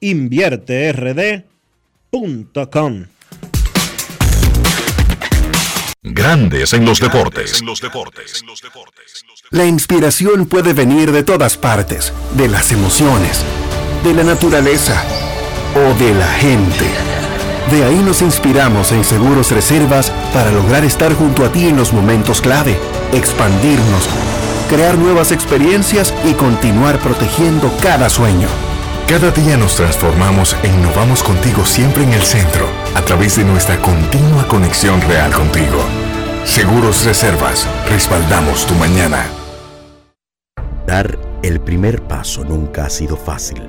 InvierteRD.com Grandes en los deportes. La inspiración puede venir de todas partes, de las emociones, de la naturaleza o de la gente. De ahí nos inspiramos en Seguros Reservas para lograr estar junto a ti en los momentos clave, expandirnos, crear nuevas experiencias y continuar protegiendo cada sueño. Cada día nos transformamos e innovamos contigo siempre en el centro, a través de nuestra continua conexión real contigo. Seguros Reservas, respaldamos tu mañana. Dar el primer paso nunca ha sido fácil,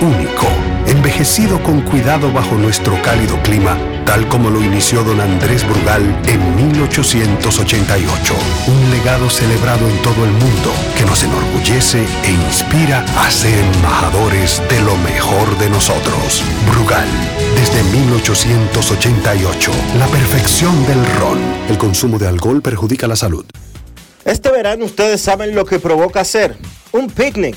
único, envejecido con cuidado bajo nuestro cálido clima, tal como lo inició don Andrés Brugal en 1888. Un legado celebrado en todo el mundo que nos enorgullece e inspira a ser embajadores de lo mejor de nosotros. Brugal, desde 1888, la perfección del ron. El consumo de alcohol perjudica la salud. Este verano ustedes saben lo que provoca hacer un picnic.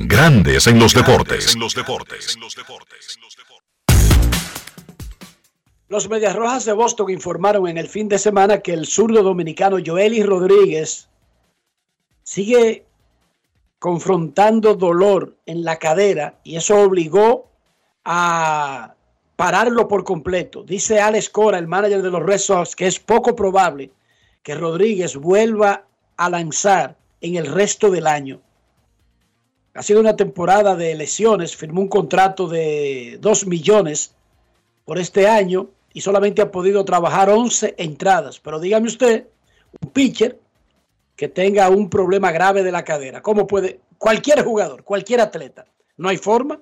Grandes en los deportes. En los deportes. Los Medias Rojas de Boston informaron en el fin de semana que el zurdo dominicano Joely Rodríguez sigue confrontando dolor en la cadera y eso obligó a pararlo por completo. Dice Alex Cora, el manager de los Red Sox, que es poco probable que Rodríguez vuelva a lanzar en el resto del año. Ha sido una temporada de lesiones, firmó un contrato de 2 millones por este año y solamente ha podido trabajar 11 entradas. Pero dígame usted, un pitcher que tenga un problema grave de la cadera, ¿cómo puede? Cualquier jugador, cualquier atleta, no hay forma.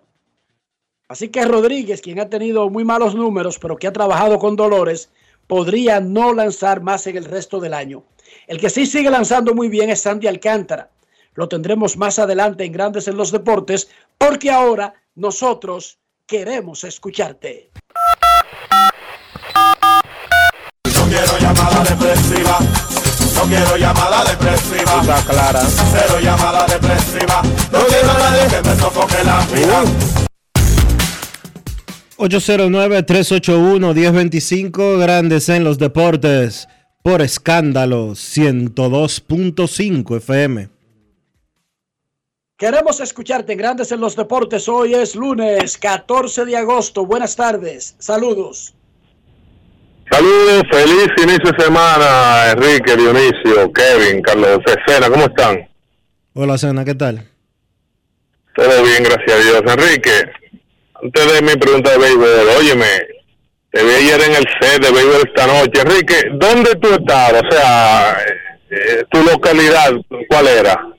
Así que Rodríguez, quien ha tenido muy malos números, pero que ha trabajado con dolores, podría no lanzar más en el resto del año. El que sí sigue lanzando muy bien es Sandy Alcántara. Lo tendremos más adelante en Grandes en los Deportes, porque ahora nosotros queremos escucharte. No quiero llamada depresiva. No quiero llamada depresiva. clara. Cero llamada depresiva. No quiero a nadie que me sofoque la vida. 809-381-1025, Grandes en los Deportes, por escándalo 102.5 FM. Queremos escucharte en Grandes en los Deportes. Hoy es lunes 14 de agosto. Buenas tardes. Saludos. Saludos, feliz inicio de semana, Enrique, Dionisio, Kevin, Carlos Cesena, ¿cómo están? Hola, Sena, ¿qué tal? Todo bien, gracias a Dios. Enrique, antes de mi pregunta de béisbol, óyeme, te vi ayer en el set de béisbol esta noche. Enrique, ¿dónde tú estabas? O sea, eh, tu localidad, ¿cuál era?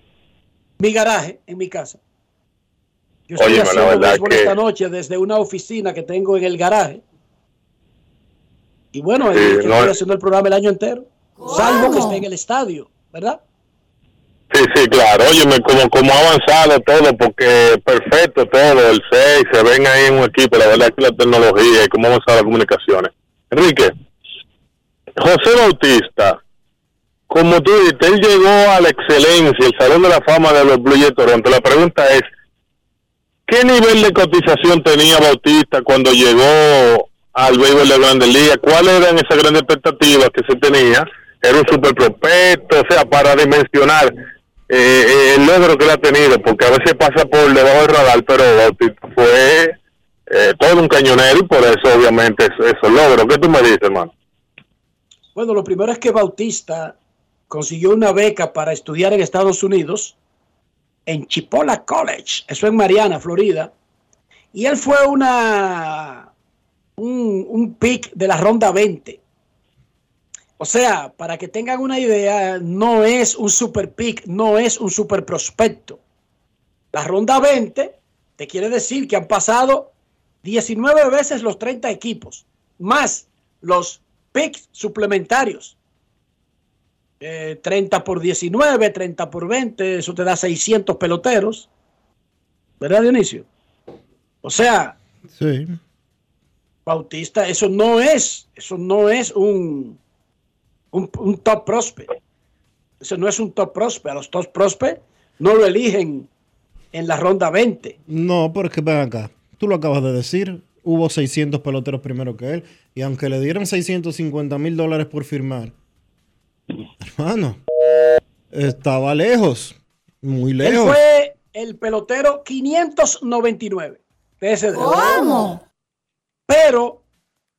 Mi garaje en mi casa. Yo estoy la haciendo verdad béisbol que- esta noche desde una oficina que tengo en el garaje. Y bueno, Sí, yo no estoy es- haciendo el programa el año entero. Salvo que esté en el estadio, ¿verdad? Sí, sí, claro. Óyeme, como, como ha avanzado todo, porque perfecto todo, el 6, se ven ahí en un equipo, la verdad que la tecnología y cómo ha avanzado las comunicaciones. Enrique, José Bautista, como tú dices, él llegó a la excelencia, el Salón de la Fama de los Blue Jays Toronto. La pregunta es, ¿qué nivel de cotización tenía Bautista cuando llegó al béisbol de Grandes Ligas? ¿Cuáles eran esas grandes expectativas que se tenía? Era un super prospecto, o sea, para dimensionar eh, eh, el logro que él ha tenido, porque a veces pasa por debajo del radar, pero Bautista fue eh, todo un cañonero y por eso obviamente es- esos logros. ¿Qué tú me dices, hermano? Bueno, lo primero es que Bautista consiguió una beca para estudiar en Estados Unidos, en Chipola College, eso en Mariana, Florida. Y él fue una un, un pick de la ronda 20. O sea, para que tengan una idea, no es un super pick, no es un super prospecto. La ronda 20 te quiere decir que han pasado 19 veces los 30 equipos, más los picks suplementarios. Eh, 30 por 19, 30 por 20, eso te da 600 peloteros. ¿Verdad, Dionisio? O sea, Sí. Bautista, eso no es, eso no es un, un, un top prospect. Eso no es un top prospect. A los top prospect no lo eligen en la ronda 20. No, porque ven acá. Tú lo acabas de decir. Hubo 600 peloteros primero que él. Y aunque le dieran 650 mil dólares por firmar, hermano, estaba lejos. Muy Él lejos. fue el pelotero 599 de ese. ¿Cómo? Pero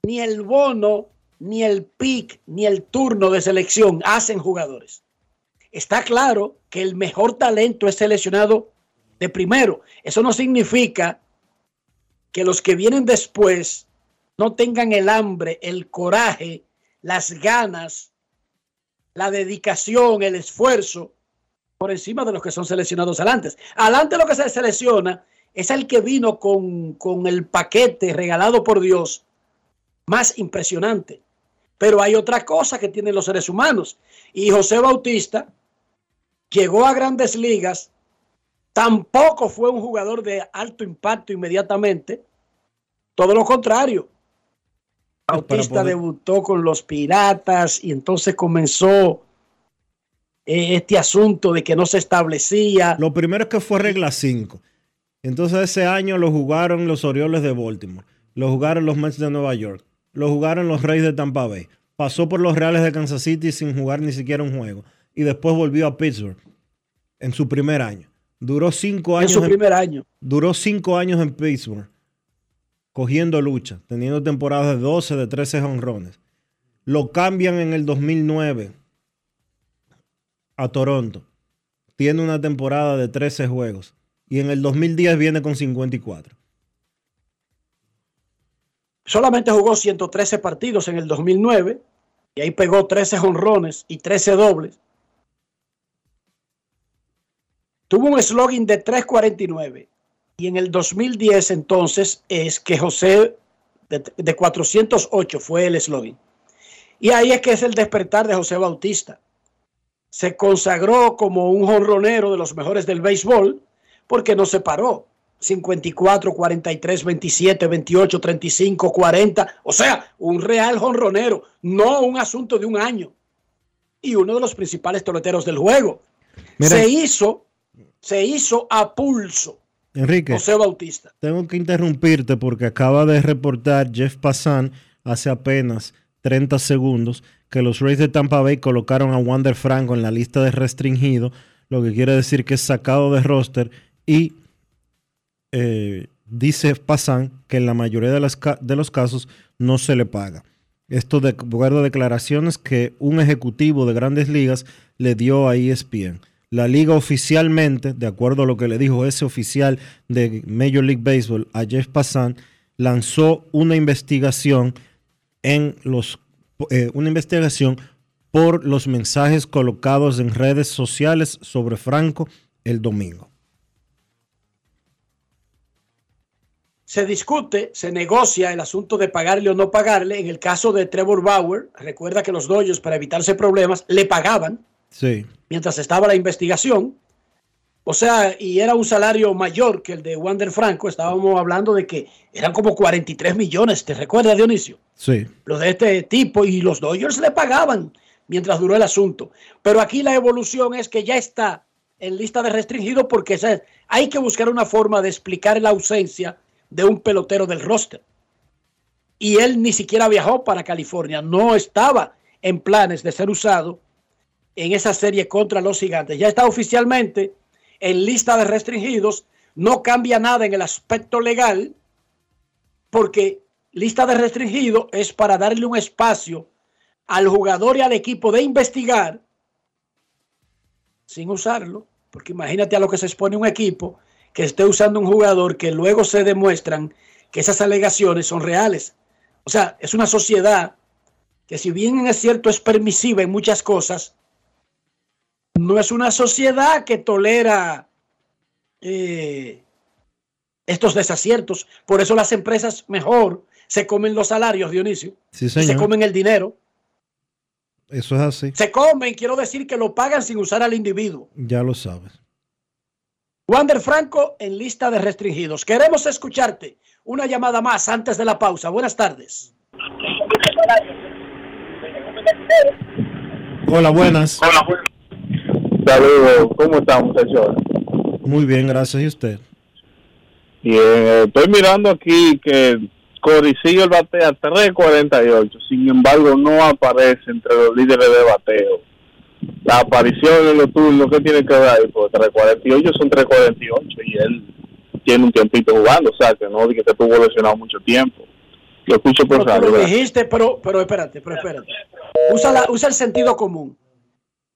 ni el bono, ni el pick, ni el turno de selección hacen jugadores. Está claro que el mejor talento es seleccionado de primero. Eso no significa que los que vienen después no tengan el hambre, el coraje, las ganas, la dedicación, el esfuerzo por encima de los que son seleccionados adelante. Adelante lo que se selecciona es el que vino con, con el paquete regalado por Dios más impresionante. Pero hay otra cosa que tienen los seres humanos. Y José Bautista llegó a grandes ligas, tampoco fue un jugador de alto impacto inmediatamente. Todo lo contrario. Bautista poder- debutó con los Piratas y entonces comenzó eh, este asunto de que no se establecía. Lo primero es que fue regla 5. Entonces ese año lo jugaron los Orioles de Baltimore, lo jugaron los Mets de Nueva York, lo jugaron los Reyes de Tampa Bay. Pasó por los Reales de Kansas City sin jugar ni siquiera un juego. Y después volvió a Pittsburgh en su primer año. Duró cinco En años. su primer año. Duró cinco años en Pittsburgh, cogiendo lucha, teniendo temporadas de 12, de 13 honrones. Lo cambian en el 2009 a Toronto. Tiene una temporada de 13 juegos. Y en el 2010 viene con 54. Solamente jugó 113 partidos en el 2009 y ahí pegó 13 honrones y 13 dobles. Tuvo un slogan de 3.49 y en el 2010 entonces es que José de, de 408 fue el slogan. Y ahí es que es el despertar de José Bautista. Se consagró como un jonronero de los mejores del béisbol porque no se paró. 54, 43, 27, 28, 35, 40. O sea, un real jonronero, no un asunto de un año. Y uno de los principales toleteros del juego. Mira. Se hizo, se hizo a pulso Enrique, José Bautista. tengo que interrumpirte porque acaba de reportar Jeff Passan hace apenas 30 segundos que los Rays de Tampa Bay colocaron a Wander Franco en la lista de restringido, lo que quiere decir que es sacado de roster y eh, dice Passan que en la mayoría de, las de los casos no se le paga. Esto de acuerdo a declaraciones que un ejecutivo de grandes ligas le dio a ESPN. La liga oficialmente, de acuerdo a lo que le dijo ese oficial de Major League Baseball a Jeff Passan, lanzó una investigación en los eh, una investigación por los mensajes colocados en redes sociales sobre Franco el domingo. Se discute, se negocia el asunto de pagarle o no pagarle. En el caso de Trevor Bauer, recuerda que los Dodgers, para evitarse problemas, le pagaban Sí. mientras estaba la investigación. O sea, y era un salario mayor que el de Wander Franco. Estábamos hablando de que eran como 43 millones. ¿Te recuerdas, Dionisio? Sí. Los de este tipo y los Dodgers le pagaban mientras duró el asunto. Pero aquí la evolución es que ya está en lista de restringido porque hay que buscar una forma de explicar la ausencia de un pelotero del roster. Y él ni siquiera viajó para California, no estaba en planes de ser usado en esa serie contra los gigantes. Ya está oficialmente en lista de restringidos, no cambia nada en el aspecto legal, porque lista de restringido es para darle un espacio al jugador y al equipo de investigar sin usarlo, porque imagínate a lo que se expone un equipo que esté usando un jugador que luego se demuestran que esas alegaciones son reales. O sea, es una sociedad que si bien es cierto es permisiva en muchas cosas, no es una sociedad que tolera eh, estos desaciertos. Por eso las empresas mejor se comen los salarios, Dionisio. Sí, y se señor. comen el dinero. Eso es así. Se comen, quiero decir que lo pagan sin usar al individuo. Ya lo sabes. Wander Franco en lista de restringidos. Queremos escucharte. Una llamada más antes de la pausa. Buenas tardes. Hola, buenas. Saludos, ¿cómo están, muchachos? Muy bien, gracias. ¿Y usted? Bien, eh, estoy mirando aquí que Coricillo batea 3.48, sin embargo no aparece entre los líderes de bateo. La aparición en los turnos, ¿qué tiene que ver ahí? Pues 3.48 son 3.48 y él tiene un tiempito jugando, o sea que no que estuvo lesionado mucho tiempo. Lo escucho por Pero radio. lo dijiste, pero, pero espérate, pero espérate. Usa, la- usa el sentido común.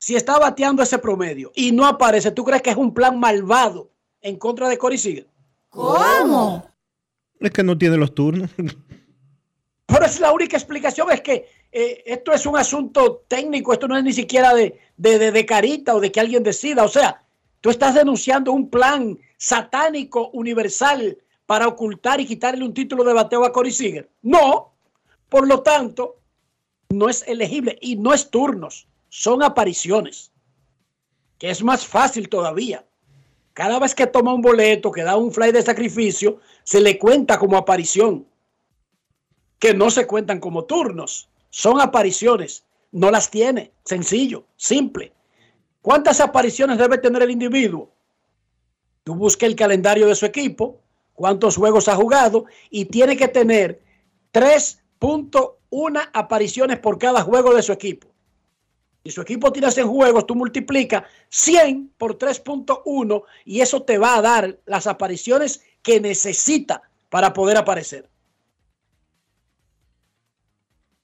Si está bateando ese promedio y no aparece, ¿tú crees que es un plan malvado en contra de Corey Seager? ¿Cómo? Es que no tiene los turnos. Pero es la única explicación, es que eh, esto es un asunto técnico, esto no es ni siquiera de, de, de- de carita o de que alguien decida. O sea, tú estás denunciando un plan satánico universal para ocultar y quitarle un título de bateo a Corey Seager. No, por lo tanto, no es elegible y no es turnos, son apariciones, que es más fácil todavía. Cada vez que toma un boleto, que da un fly de sacrificio, se le cuenta como aparición que no se cuentan como turnos, son apariciones, no las tiene, sencillo, simple. ¿Cuántas apariciones debe tener el individuo? Tú busca el calendario de su equipo, cuántos juegos ha jugado y tiene que tener 3.1 apariciones por cada juego de su equipo. Si su equipo tiene 100 juegos, tú multiplicas 100 por 3.1 y eso te va a dar las apariciones que necesita para poder aparecer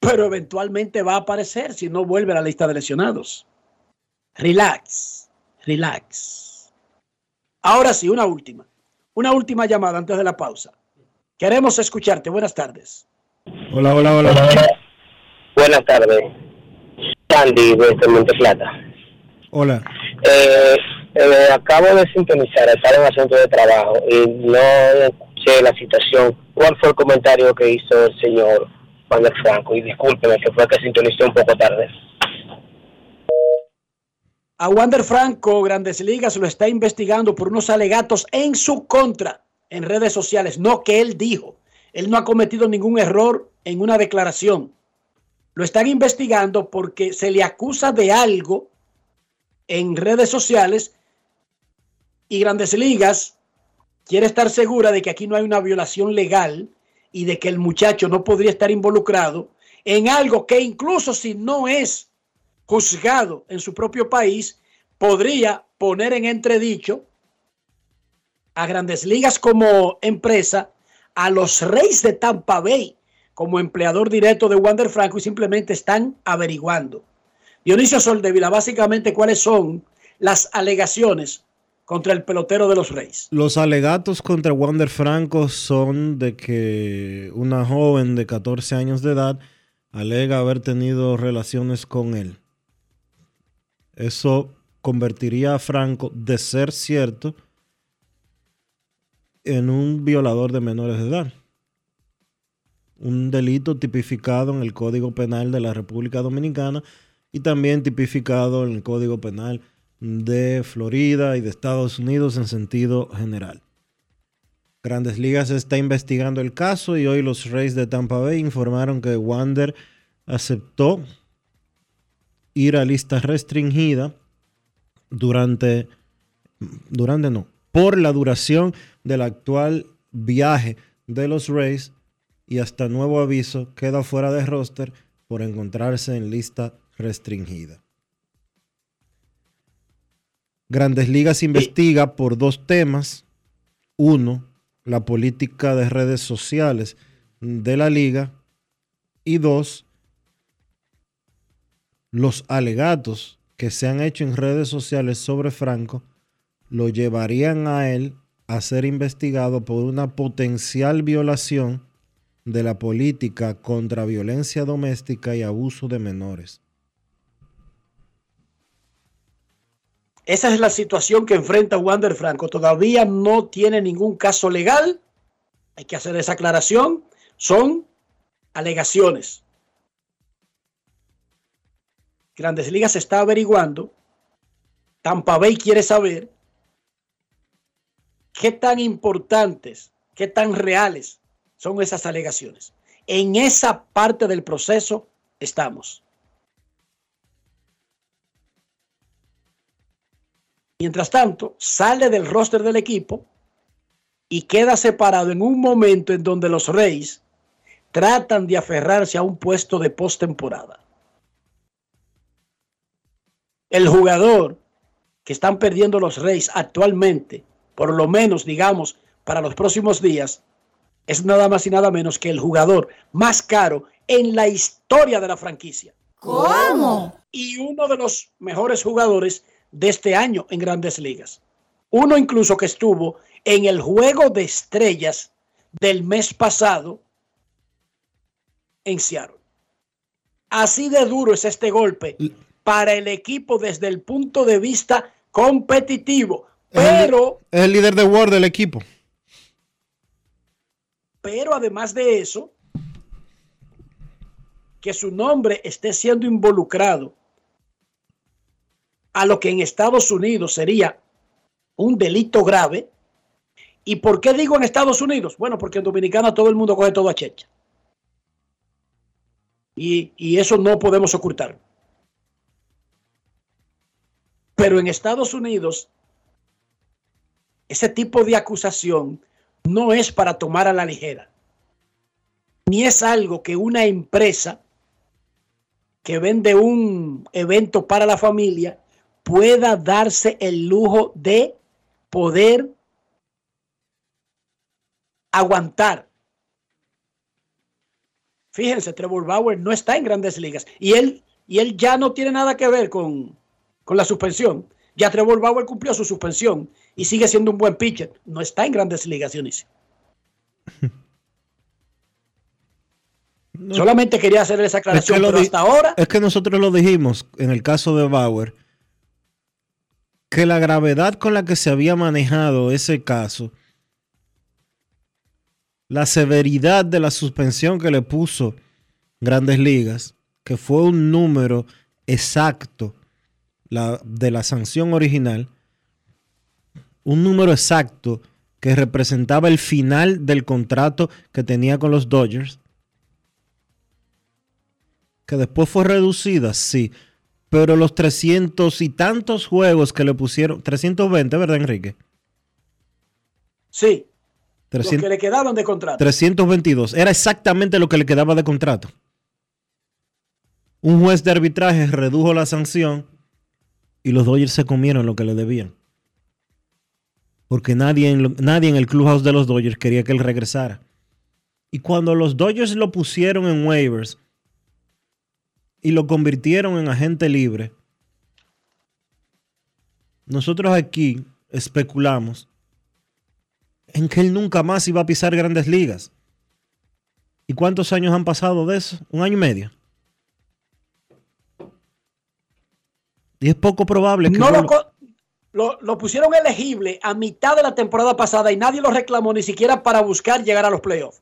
pero eventualmente va a aparecer si no vuelve a la lista de lesionados. Relax, relax. Ahora sí, una última. Una última llamada antes de la pausa. Queremos escucharte. Buenas tardes. Hola, hola, hola. Buenas tardes. Sandy desde Monte Plata. Hola. Eh, eh, acabo de sintonizar, estaba en asunto de trabajo y no escuché la situación. ¿Cuál fue el comentario que hizo el señor Wander Franco? Y discúlpeme que fue que sintonicé un poco tarde. A Wander Franco, Grandes Ligas lo está investigando por unos alegatos en su contra en redes sociales. No que él dijo. Él no ha cometido ningún error en una declaración. Lo están investigando porque se le acusa de algo en redes sociales y Grandes Ligas quiere estar segura de que aquí no hay una violación legal y de que el muchacho no podría estar involucrado en algo que incluso si no es juzgado en su propio país, podría poner en entredicho a Grandes Ligas como empresa, a los Reyes de Tampa Bay como empleador directo de Wander Franco y simplemente están averiguando. Dionisio Soldevila, básicamente, ¿cuáles son las alegaciones contra el pelotero de los Reyes? Los alegatos contra Wander Franco son de que una joven de 14 años de edad alega haber tenido relaciones con él. Eso convertiría a Franco, de ser cierto, en un violador de menores de edad. Un delito tipificado en el Código Penal de la República Dominicana y también tipificado en el Código Penal de Florida y de Estados Unidos en sentido general. Grandes Ligas está investigando el caso y hoy los Reyes de Tampa Bay informaron que Wander aceptó ir a lista restringida durante, durante no, por la duración del actual viaje de los Rays y hasta nuevo aviso queda fuera de roster por encontrarse en lista restringida. Grandes Ligas investiga por dos temas. Uno, la política de redes sociales de la liga. Y dos, los alegatos que se han hecho en redes sociales sobre Franco lo llevarían a él a ser investigado por una potencial violación de la política contra violencia doméstica y abuso de menores. Esa es la situación que enfrenta Wander Franco. Todavía no tiene ningún caso legal. Hay que hacer esa aclaración. Son alegaciones. Grandes Ligas está averiguando. Tampa Bay quiere saber qué tan importantes, qué tan reales son esas alegaciones. En esa parte del proceso estamos. Mientras tanto, sale del roster del equipo y queda separado en un momento en donde los Reyes tratan de aferrarse a un puesto de postemporada. El jugador que están perdiendo los Reyes actualmente, por lo menos digamos para los próximos días, es nada más y nada menos que el jugador más caro en la historia de la franquicia. ¿Cómo? Y uno de los mejores jugadores de este año en grandes ligas. Uno incluso que estuvo en el juego de estrellas del mes pasado en Seattle. Así de duro es este golpe para el equipo desde el punto de vista competitivo. Pero, Es el líder de Word del equipo. Pero además de eso, que su nombre esté siendo involucrado a lo que en Estados Unidos sería un delito grave. ¿Y por qué digo en Estados Unidos? Bueno, porque en Dominicana todo el mundo coge todo a checha. Y, y eso no podemos ocultar. Pero en Estados Unidos, ese tipo de acusación no es para tomar a la ligera. Ni es algo que una empresa que vende un evento para la familia pueda darse el lujo de poder aguantar. Fíjense, Trevor Bauer no está en grandes ligas y él, y él ya no tiene nada que ver con, con la suspensión. Ya Trevor Bauer cumplió su suspensión y sigue siendo un buen pitcher. No está en grandes ligas, Dionisio. Solamente quería hacer esa aclaración, lo pero hasta ahora Es que nosotros lo dijimos en el caso de Bauer, que la gravedad con la que se había manejado ese caso, la severidad de la suspensión que le puso Grandes Ligas, que fue un número exacto la- de la sanción original, un número exacto que representaba el final del contrato que tenía con los Dodgers, que después fue reducida, sí, pero los 300 y tantos juegos que le pusieron, 320, ¿verdad, Enrique? sí, los 300 que le quedaban de contrato. 322, era exactamente lo que le quedaba de contrato. Un juez de arbitraje redujo la sanción y los Dodgers se comieron lo que le debían. Porque nadie en, lo- nadie en el clubhouse de los Dodgers quería que él regresara. Y cuando los Dodgers lo pusieron en waivers y lo convirtieron en agente libre, nosotros aquí especulamos en que él nunca más iba a pisar grandes ligas. ¿Y cuántos años han pasado de eso? Un año y medio. Y es poco probable que No lo, lo, lo pusieron elegible a mitad de la temporada pasada y nadie lo reclamó ni siquiera para buscar llegar a los playoffs.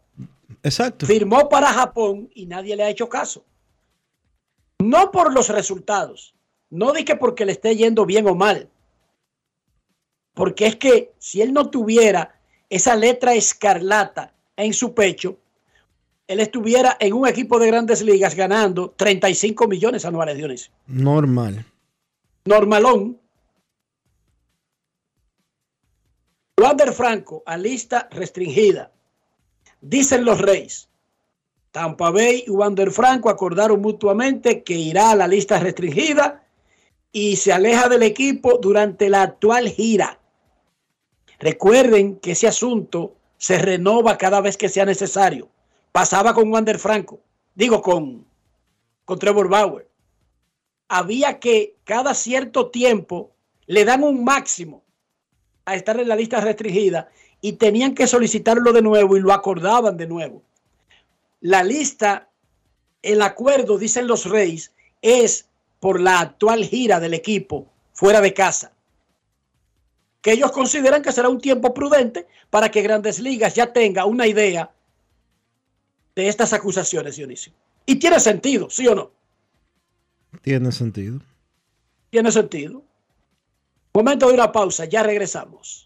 Exacto. Firmó para Japón y nadie le ha hecho caso. No por los resultados, no di que porque le esté yendo bien o mal, porque es que si él no tuviera esa letra escarlata en su pecho, él estuviera en un equipo de grandes ligas ganando 35 millones anuales, Dionisio. Normal. Normalón. Wander Franco a lista restringida. Dicen los Reyes. Tampa Bay y Wander Franco acordaron mutuamente que irá a la lista restringida y se aleja del equipo durante la actual gira. Recuerden que ese asunto se renova cada vez que sea necesario. Pasaba con Wander Franco, digo con, con Trevor Bauer había que cada cierto tiempo le dan un máximo a estar en la lista restringida y tenían que solicitarlo de nuevo y lo acordaban de nuevo. La lista, el acuerdo, dicen los Reyes, es por la actual gira del equipo fuera de casa. Que ellos consideran que será un tiempo prudente para que Grandes Ligas ya tenga una idea de estas acusaciones, Dionisio. Y tiene sentido, ¿sí o no? Tiene sentido. Tiene sentido. Momento de una pausa, ya regresamos.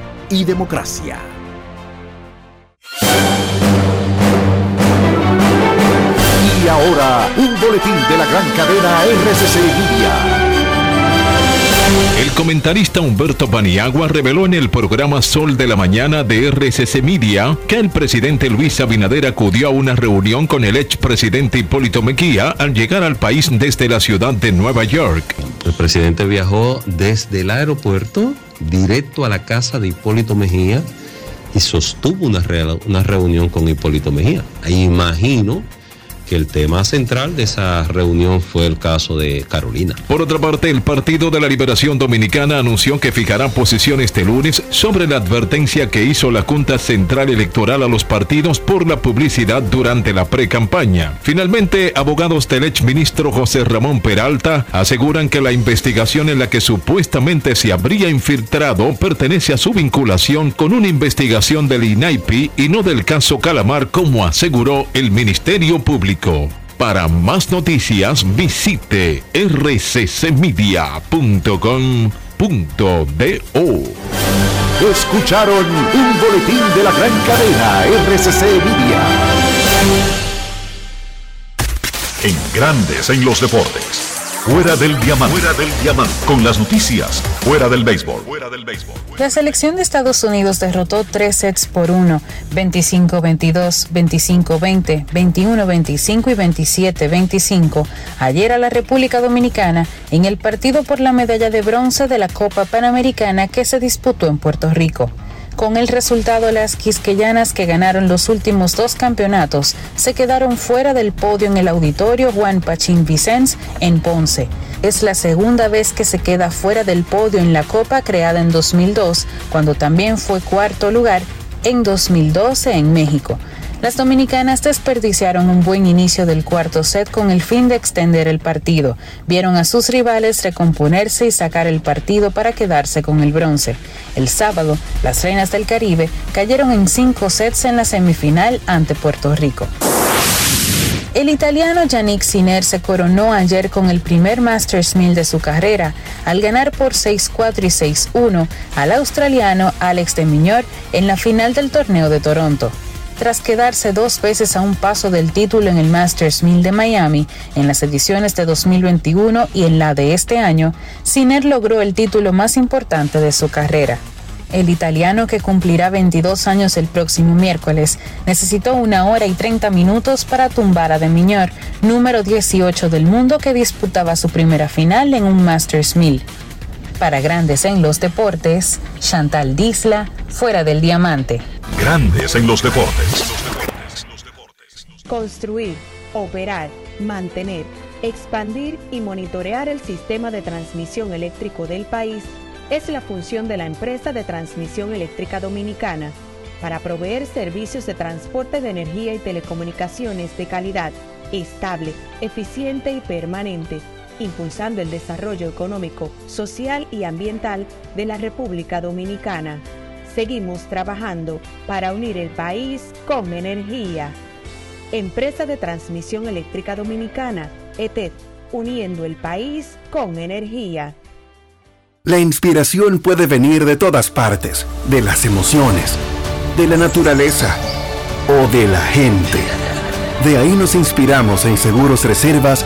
y democracia. Y ahora, un boletín de la gran cadena RCC Media. El comentarista Humberto Paniagua reveló en el programa Sol de la Mañana de RCC Media que el presidente Luis Abinader acudió a una reunión con el expresidente Hipólito Mejía al llegar al país desde la ciudad de Nueva York. El presidente viajó desde el aeropuerto directo a la casa de Hipólito Mejía y sostuvo una, una reunión con Hipólito Mejía. Imagino el tema central de esa reunión fue el caso de Carolina. Por otra parte, el Partido de la Liberación Dominicana anunció que fijará posición este lunes sobre la advertencia que hizo la Junta Central Electoral a los partidos por la publicidad durante la pre-campaña. Finalmente, abogados del exministro José Ramón Peralta aseguran que la investigación en la que supuestamente se habría infiltrado pertenece a su vinculación con una investigación del INAIPI y no del caso Calamar, como aseguró el Ministerio Público. Para más noticias visite rccmedia.com.do. Escucharon un boletín de la gran cadena RCC Media. En Grandes en los Deportes. Fuera del diamante. Fuera del diamante. Con las noticias. Fuera del béisbol. Fuera del béisbol. La selección de Estados Unidos derrotó tres sets por uno, 25-22, 25-20, 21-25 y 27-25 ayer a la República Dominicana en el partido por la medalla de bronce de la Copa Panamericana que se disputó en Puerto Rico. Con el resultado, las quisqueyanas que ganaron los últimos dos campeonatos se quedaron fuera del podio en el auditorio Juan Pachín Vicens en Ponce. Es la segunda vez que se queda fuera del podio en la Copa creada en 2002, cuando también fue cuarto lugar en 2012 en México. Las dominicanas desperdiciaron un buen inicio del cuarto set con el fin de extender el partido. Vieron a sus rivales recomponerse y sacar el partido para quedarse con el bronce. El sábado, las Reinas del Caribe cayeron en cinco sets en la semifinal ante Puerto Rico. El italiano Yannick Sinner se coronó ayer con el primer Masters 1000 de su carrera, al ganar por 6-4 y 6-1 al australiano Alex de Miñor en la final del torneo de Toronto. Tras quedarse dos veces a un paso del título en el Masters 1000 de Miami, en las ediciones de 2021 y en la de este año, Sinner logró el título más importante de su carrera. El italiano, que cumplirá 22 años el próximo miércoles, necesitó una hora y 30 minutos para tumbar a De Miñor, número 18 del mundo que disputaba su primera final en un Masters 1000. Para Grandes en los Deportes, Chantal Disla, fuera del diamante. Grandes en los deportes. Construir, operar, mantener, expandir y monitorear el sistema de transmisión eléctrico del país es la función de la empresa de transmisión eléctrica dominicana para proveer servicios de transporte de energía y telecomunicaciones de calidad, estable, eficiente y permanente, impulsando el desarrollo económico, social y ambiental de la República Dominicana. Seguimos trabajando para unir el país con energía. Empresa de Transmisión Eléctrica Dominicana, ETED, uniendo el país con energía. La inspiración puede venir de todas partes, de las emociones, de la naturaleza o de la gente. De ahí nos inspiramos en Seguros Reservas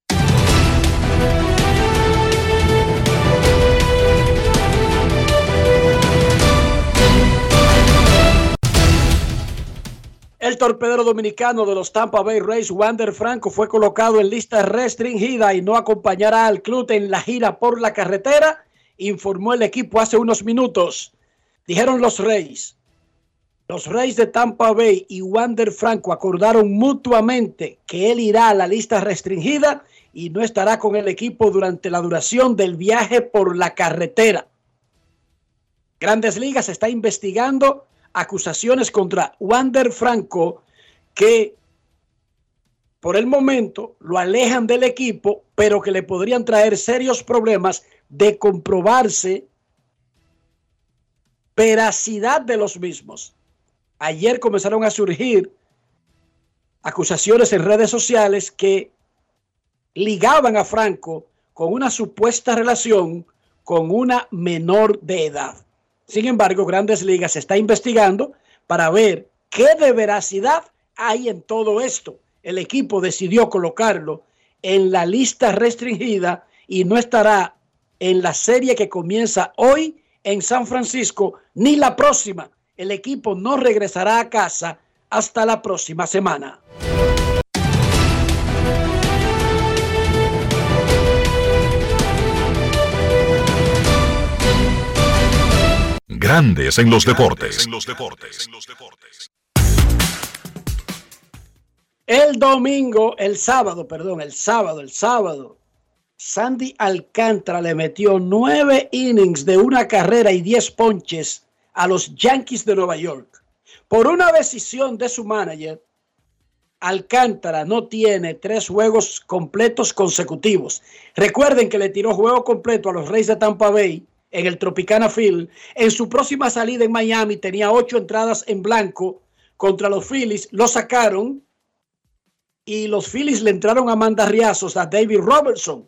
El torpedero dominicano de los Tampa Bay Rays, Wander Franco, fue colocado en lista restringida y no acompañará al club en la gira por la carretera, informó el equipo hace unos minutos. Dijeron los Rays. Los Rays de Tampa Bay y Wander Franco acordaron mutuamente que él irá a la lista restringida y no estará con el equipo durante la duración del viaje por la carretera. Grandes Ligas está investigando acusaciones contra Wander Franco que por el momento lo alejan del equipo, pero que le podrían traer serios problemas de comprobarse veracidad de los mismos. Ayer comenzaron a surgir acusaciones en redes sociales que ligaban a Franco con una supuesta relación con una menor de edad. Sin embargo, Grandes Ligas está investigando para ver qué de veracidad hay en todo esto. El equipo decidió colocarlo en la lista restringida y no estará en la serie que comienza hoy en San Francisco ni la próxima. El equipo no regresará a casa hasta la próxima semana. Grandes en los deportes. El domingo, el sábado, perdón, el sábado, el sábado, Sandy Alcántara le metió nueve innings de una carrera y diez ponches a los Yankees de Nueva York. Por una decisión de su manager, Alcántara no tiene tres juegos completos consecutivos. Recuerden que le tiró juego completo a los Reyes de Tampa Bay en el Tropicana Field. En su próxima salida en Miami tenía ocho entradas en blanco contra los Phillies. Lo sacaron y los Phillies le entraron a mandarriazos a David Robertson.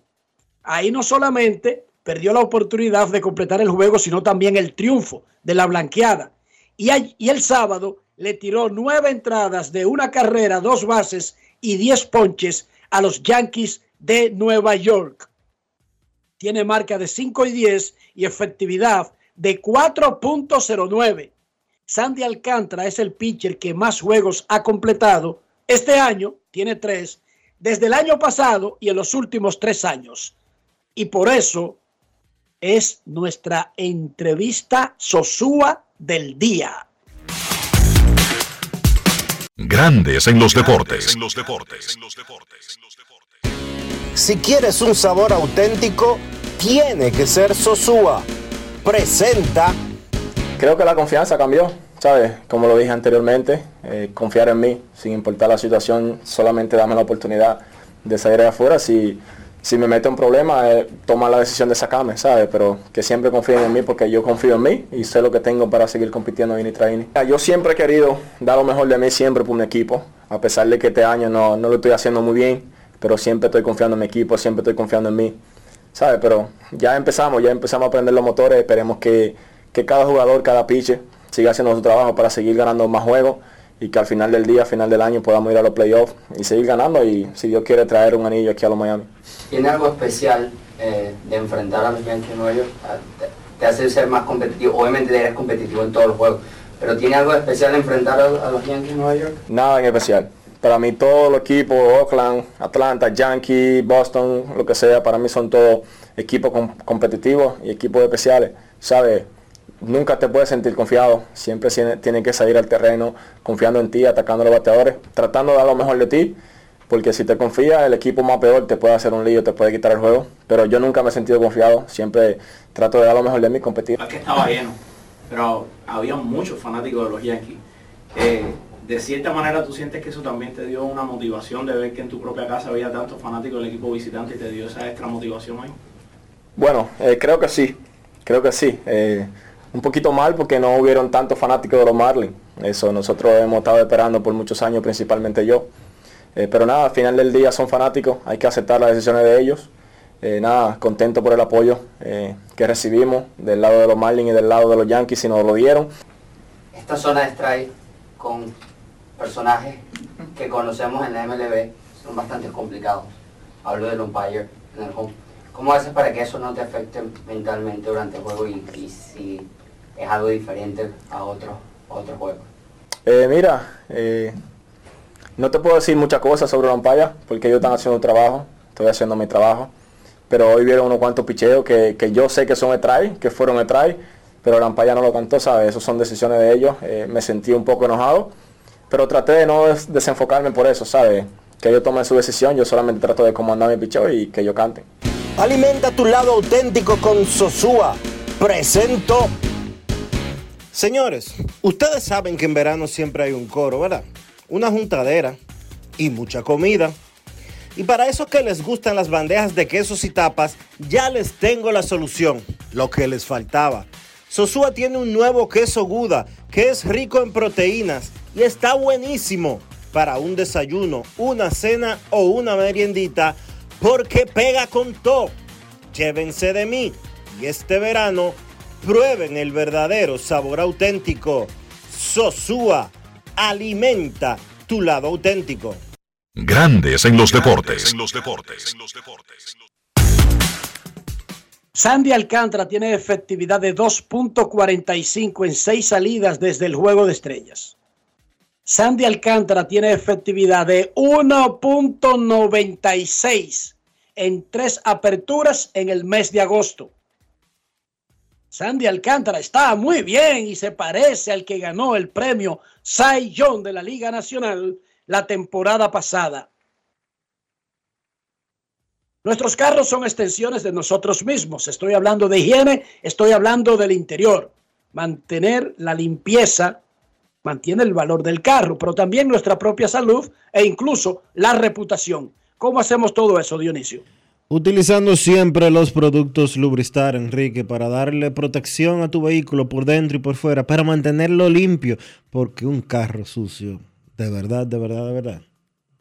Ahí no solamente perdió la oportunidad de completar el juego, sino también el triunfo de la blanqueada. Y, y el sábado le tiró nueve entradas de una carrera, dos bases y diez ponches a los Yankees de Nueva York. Tiene marca de 5 y 10 y efectividad de 4.09. Sandy Alcántara es el pitcher que más juegos ha completado. Este año tiene tres, desde el año pasado y en los últimos tres años. Y por eso es nuestra entrevista Sosúa del día. Grandes en los deportes. Si quieres un sabor auténtico, tiene que ser Sosúa. Presenta. Creo que la confianza cambió, ¿sabes? Como lo dije anteriormente, eh, confiar en mí, sin importar la situación, solamente dame la oportunidad de salir de afuera. Si, si me meto en problema, eh, toma la decisión de sacarme, ¿sabes? Pero que siempre confíen en mí porque yo confío en mí y sé lo que tengo para seguir compitiendo en training. Yo siempre he querido dar lo mejor de mí siempre por un equipo, a pesar de que este año no, no lo estoy haciendo muy bien, pero siempre estoy confiando en mi equipo, siempre estoy confiando en mí. ¿sabes? Pero ya empezamos, ya empezamos a aprender los motores, esperemos que, que cada jugador, cada pitcher siga haciendo su trabajo para seguir ganando más juegos y que al final del día, al final del año podamos ir a los playoffs y seguir ganando y si Dios quiere traer un anillo aquí a los Miami. ¿Tiene algo especial eh, de enfrentar a los Yankees Nueva York? Te, te, hace ser más competitivo, obviamente eres competitivo en todos los juegos, pero ¿tiene algo especial de enfrentar a, a los Yankees de Nueva York? Nada en especial, para mí todos los equipos, Oakland, Atlanta, Yankee, Boston, lo que sea, para mí son todos equipos com- competitivos y equipos especiales, ¿sabes? Nunca te puedes sentir confiado, siempre tiene- tienes que salir al terreno confiando en ti, atacando a los bateadores, tratando de dar lo mejor de ti, porque si te confías, el equipo más peor te puede hacer un lío, te puede quitar el juego, pero yo nunca me he sentido confiado, siempre trato de dar lo mejor de mí competir. que estaba lleno, pero había muchos fanáticos de los Yankees. Eh, de cierta manera tú sientes que eso también te dio una motivación de ver que en tu propia casa había tantos fanáticos del equipo visitante y te dio esa extra motivación ahí. Bueno, eh, creo que sí, creo que sí. Eh, un poquito mal porque no hubieron tantos fanáticos de los Marlins. Eso nosotros hemos estado esperando por muchos años, principalmente yo. Eh, pero nada, al final del día son fanáticos, hay que aceptar las decisiones de ellos. Eh, nada, contento por el apoyo eh, que recibimos del lado de los Marlins y del lado de los Yankees si nos lo dieron. Esta zona de strike con personajes que conocemos en la MLB son bastante complicados. Hablo del umpire en el home. ¿Cómo haces para que eso no te afecte mentalmente durante el juego y, si es algo diferente a otro, a otro juego? Eh, mira, eh, no te puedo decir muchas cosas sobre la umpaya porque ellos están haciendo un trabajo, estoy haciendo mi trabajo. Pero hoy vieron unos cuantos picheos que, que yo sé que son try, que fueron try, pero la umpaya no lo cantó, ¿sabes? Esas son decisiones de ellos. Eh, me sentí un poco enojado, pero traté de no des- desenfocarme por eso, ¿sabes? Que ellos tomen su decisión, yo solamente trato de comandar mi picheo y que ellos canten. Alimenta tu lado auténtico con Sosúa. Presento. Señores, ustedes saben que en verano siempre hay un coro, ¿verdad? Una juntadera y mucha comida. Y para esos que les gustan las bandejas de quesos y tapas, ya les tengo la solución, lo que les faltaba. Sosúa tiene un nuevo queso Guda que es rico en proteínas y está buenísimo para un desayuno, una cena o una meriendita porque pega con todo. Llévense de mí y este verano prueben el verdadero sabor auténtico. Sosúa alimenta tu lado auténtico. Grandes en los deportes. Sandy Alcántara tiene efectividad de 2.45 en seis salidas desde el juego de estrellas. Sandy Alcántara tiene efectividad de 1.96 en tres aperturas en el mes de agosto. Sandy Alcántara está muy bien y se parece al que ganó el premio Cy Young de la Liga Nacional la temporada pasada. Nuestros carros son extensiones de nosotros mismos. Estoy hablando de higiene, estoy hablando del interior. Mantener la limpieza mantiene el valor del carro, pero también nuestra propia salud e incluso la reputación. ¿Cómo hacemos todo eso, Dionisio? Utilizando siempre los productos Lubristar, Enrique, para darle protección a tu vehículo por dentro y por fuera, para mantenerlo limpio, porque un carro sucio, de verdad, de verdad, de verdad,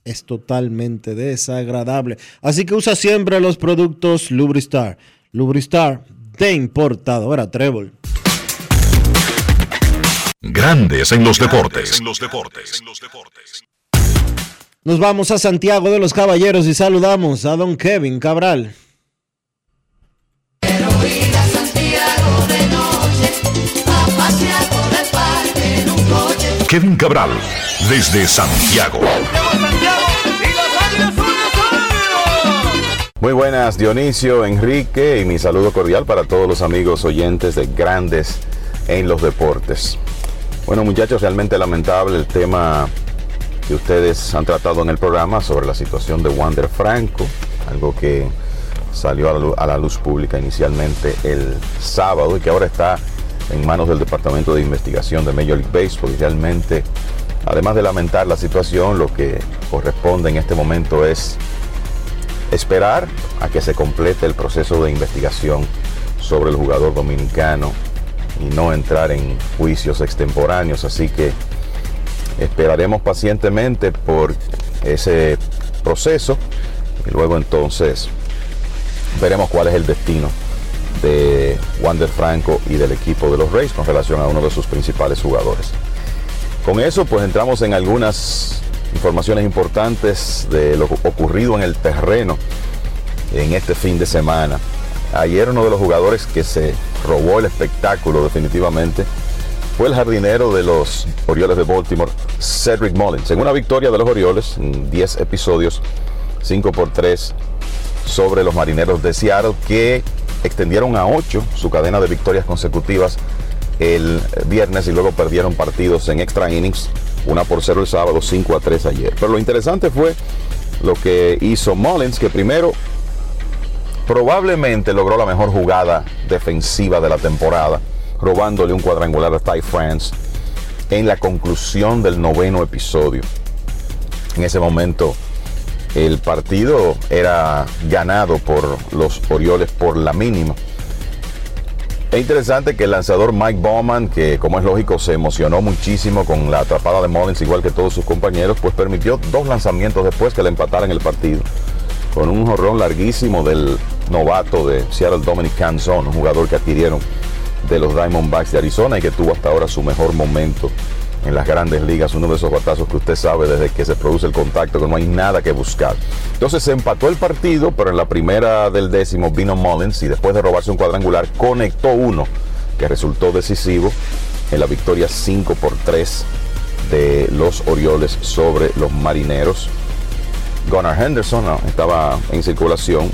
es totalmente desagradable. Así que usa siempre los productos Lubristar. Lubristar de importadora Trébol. Grandes en los deportes. Nos vamos a Santiago de los Caballeros y saludamos a don Kevin Cabral. Santiago de noche, a pasear Kevin Cabral, desde Santiago. Muy buenas, Dionisio, Enrique, y mi saludo cordial para todos los amigos oyentes de Grandes en los Deportes. Bueno, muchachos, realmente lamentable el tema que ustedes han tratado en el programa sobre la situación de Wander Franco, algo que salió a la, luz, pública inicialmente el sábado y que ahora está en manos del Departamento de Investigación de Major League Baseball y realmente, además de lamentar la situación, lo que corresponde en este momento es esperar a que se complete el proceso de investigación sobre el jugador dominicano y no entrar en juicios extemporáneos. Así que esperaremos pacientemente por ese proceso y luego entonces veremos cuál es el destino de Wander Franco y del equipo de los Rays con relación a uno de sus principales jugadores. Con eso pues entramos en algunas informaciones importantes de lo ocurrido en el terreno en este fin de semana. Ayer uno de los jugadores que se robó el espectáculo definitivamente fue el jardinero de los Orioles de Baltimore, Cedric Mullins. En una victoria de los Orioles, en 10 episodios, 5 por 3 sobre los Marineros de Seattle, que extendieron a 8 su cadena de victorias consecutivas el viernes y luego perdieron partidos en extra innings, una por 0 el sábado, 5 a 3 ayer. Pero lo interesante fue lo que hizo Mullins, que primero probablemente logró la mejor jugada defensiva de la temporada, robándole un cuadrangular a Ty France en la conclusión del noveno episodio. En ese momento el partido era ganado por los Orioles por la mínima. Es interesante que el lanzador Mike Bowman, que como es lógico se emocionó muchísimo con la atrapada de Mullins, igual que todos sus compañeros, pues permitió dos lanzamientos después que le empataran el partido. Con un jorrón larguísimo del novato de Seattle Dominic Canzon, un jugador que adquirieron de los Diamondbacks de Arizona y que tuvo hasta ahora su mejor momento en las grandes ligas, uno de esos batazos que usted sabe desde que se produce el contacto, que no hay nada que buscar. Entonces se empató el partido, pero en la primera del décimo vino Mullins y después de robarse un cuadrangular conectó uno que resultó decisivo en la victoria 5 por 3 de los Orioles sobre los Marineros. Gunnar Henderson estaba en circulación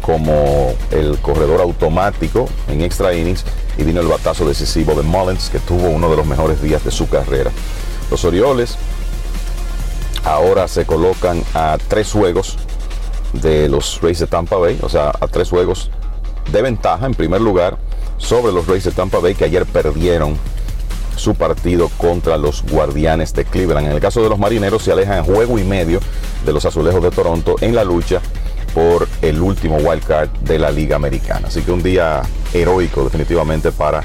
como el corredor automático en extra innings y vino el batazo decisivo de Mullins que tuvo uno de los mejores días de su carrera. Los Orioles ahora se colocan a tres juegos de los Rays de Tampa Bay, o sea, a tres juegos de ventaja en primer lugar sobre los Rays de Tampa Bay que ayer perdieron su partido contra los Guardianes de Cleveland. En el caso de los Marineros se alejan juego y medio de los Azulejos de Toronto en la lucha por el último wild card de la Liga Americana. Así que un día heroico definitivamente para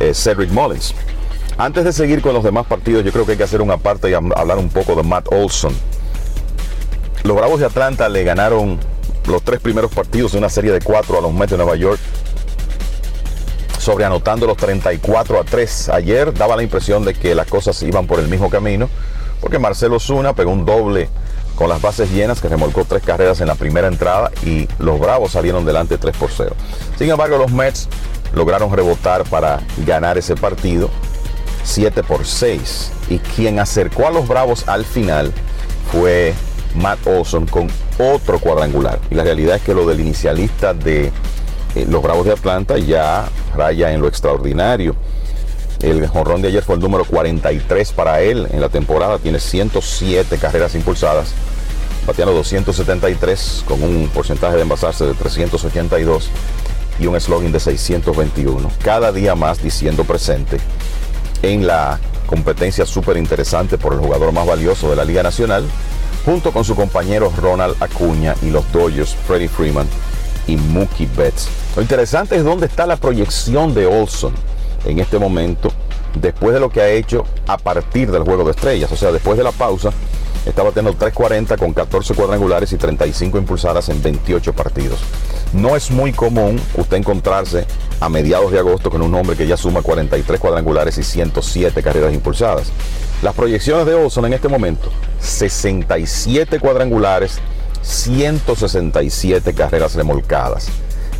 eh, Cedric Mullins. Antes de seguir con los demás partidos, yo creo que hay que hacer una parte y hablar un poco de Matt Olson. Los Bravos de Atlanta le ganaron los tres primeros partidos de una serie de cuatro a los Mets de Nueva York, sobreanotando los 34 a 3. Ayer daba la impresión de que las cosas iban por el mismo camino, porque Marcelo Zuna pegó un doble con las bases llenas que remolcó tres carreras en la primera entrada y los Bravos salieron delante 3 por 0. Sin embargo, los Mets lograron rebotar para ganar ese partido 7 por 6 y quien acercó a los Bravos al final fue Matt Olson con otro cuadrangular. Y la realidad es que lo del inicialista de eh, los Bravos de Atlanta ya raya en lo extraordinario. El jonrón de ayer fue el número 43 para él en la temporada. Tiene 107 carreras impulsadas bateando 273 con un porcentaje de envasarse de 382 y un slogan de 621. Cada día más diciendo presente en la competencia súper interesante por el jugador más valioso de la Liga Nacional, junto con su compañero Ronald Acuña y los Dodgers, Freddie Freeman y Mookie Betts. Lo interesante es dónde está la proyección de Olson en este momento, después de lo que ha hecho a partir del juego de estrellas, o sea, después de la pausa estaba teniendo 340 con 14 cuadrangulares y 35 impulsadas en 28 partidos. No es muy común usted encontrarse a mediados de agosto con un hombre que ya suma 43 cuadrangulares y 107 carreras impulsadas. Las proyecciones de Olson en este momento, 67 cuadrangulares, 167 carreras remolcadas.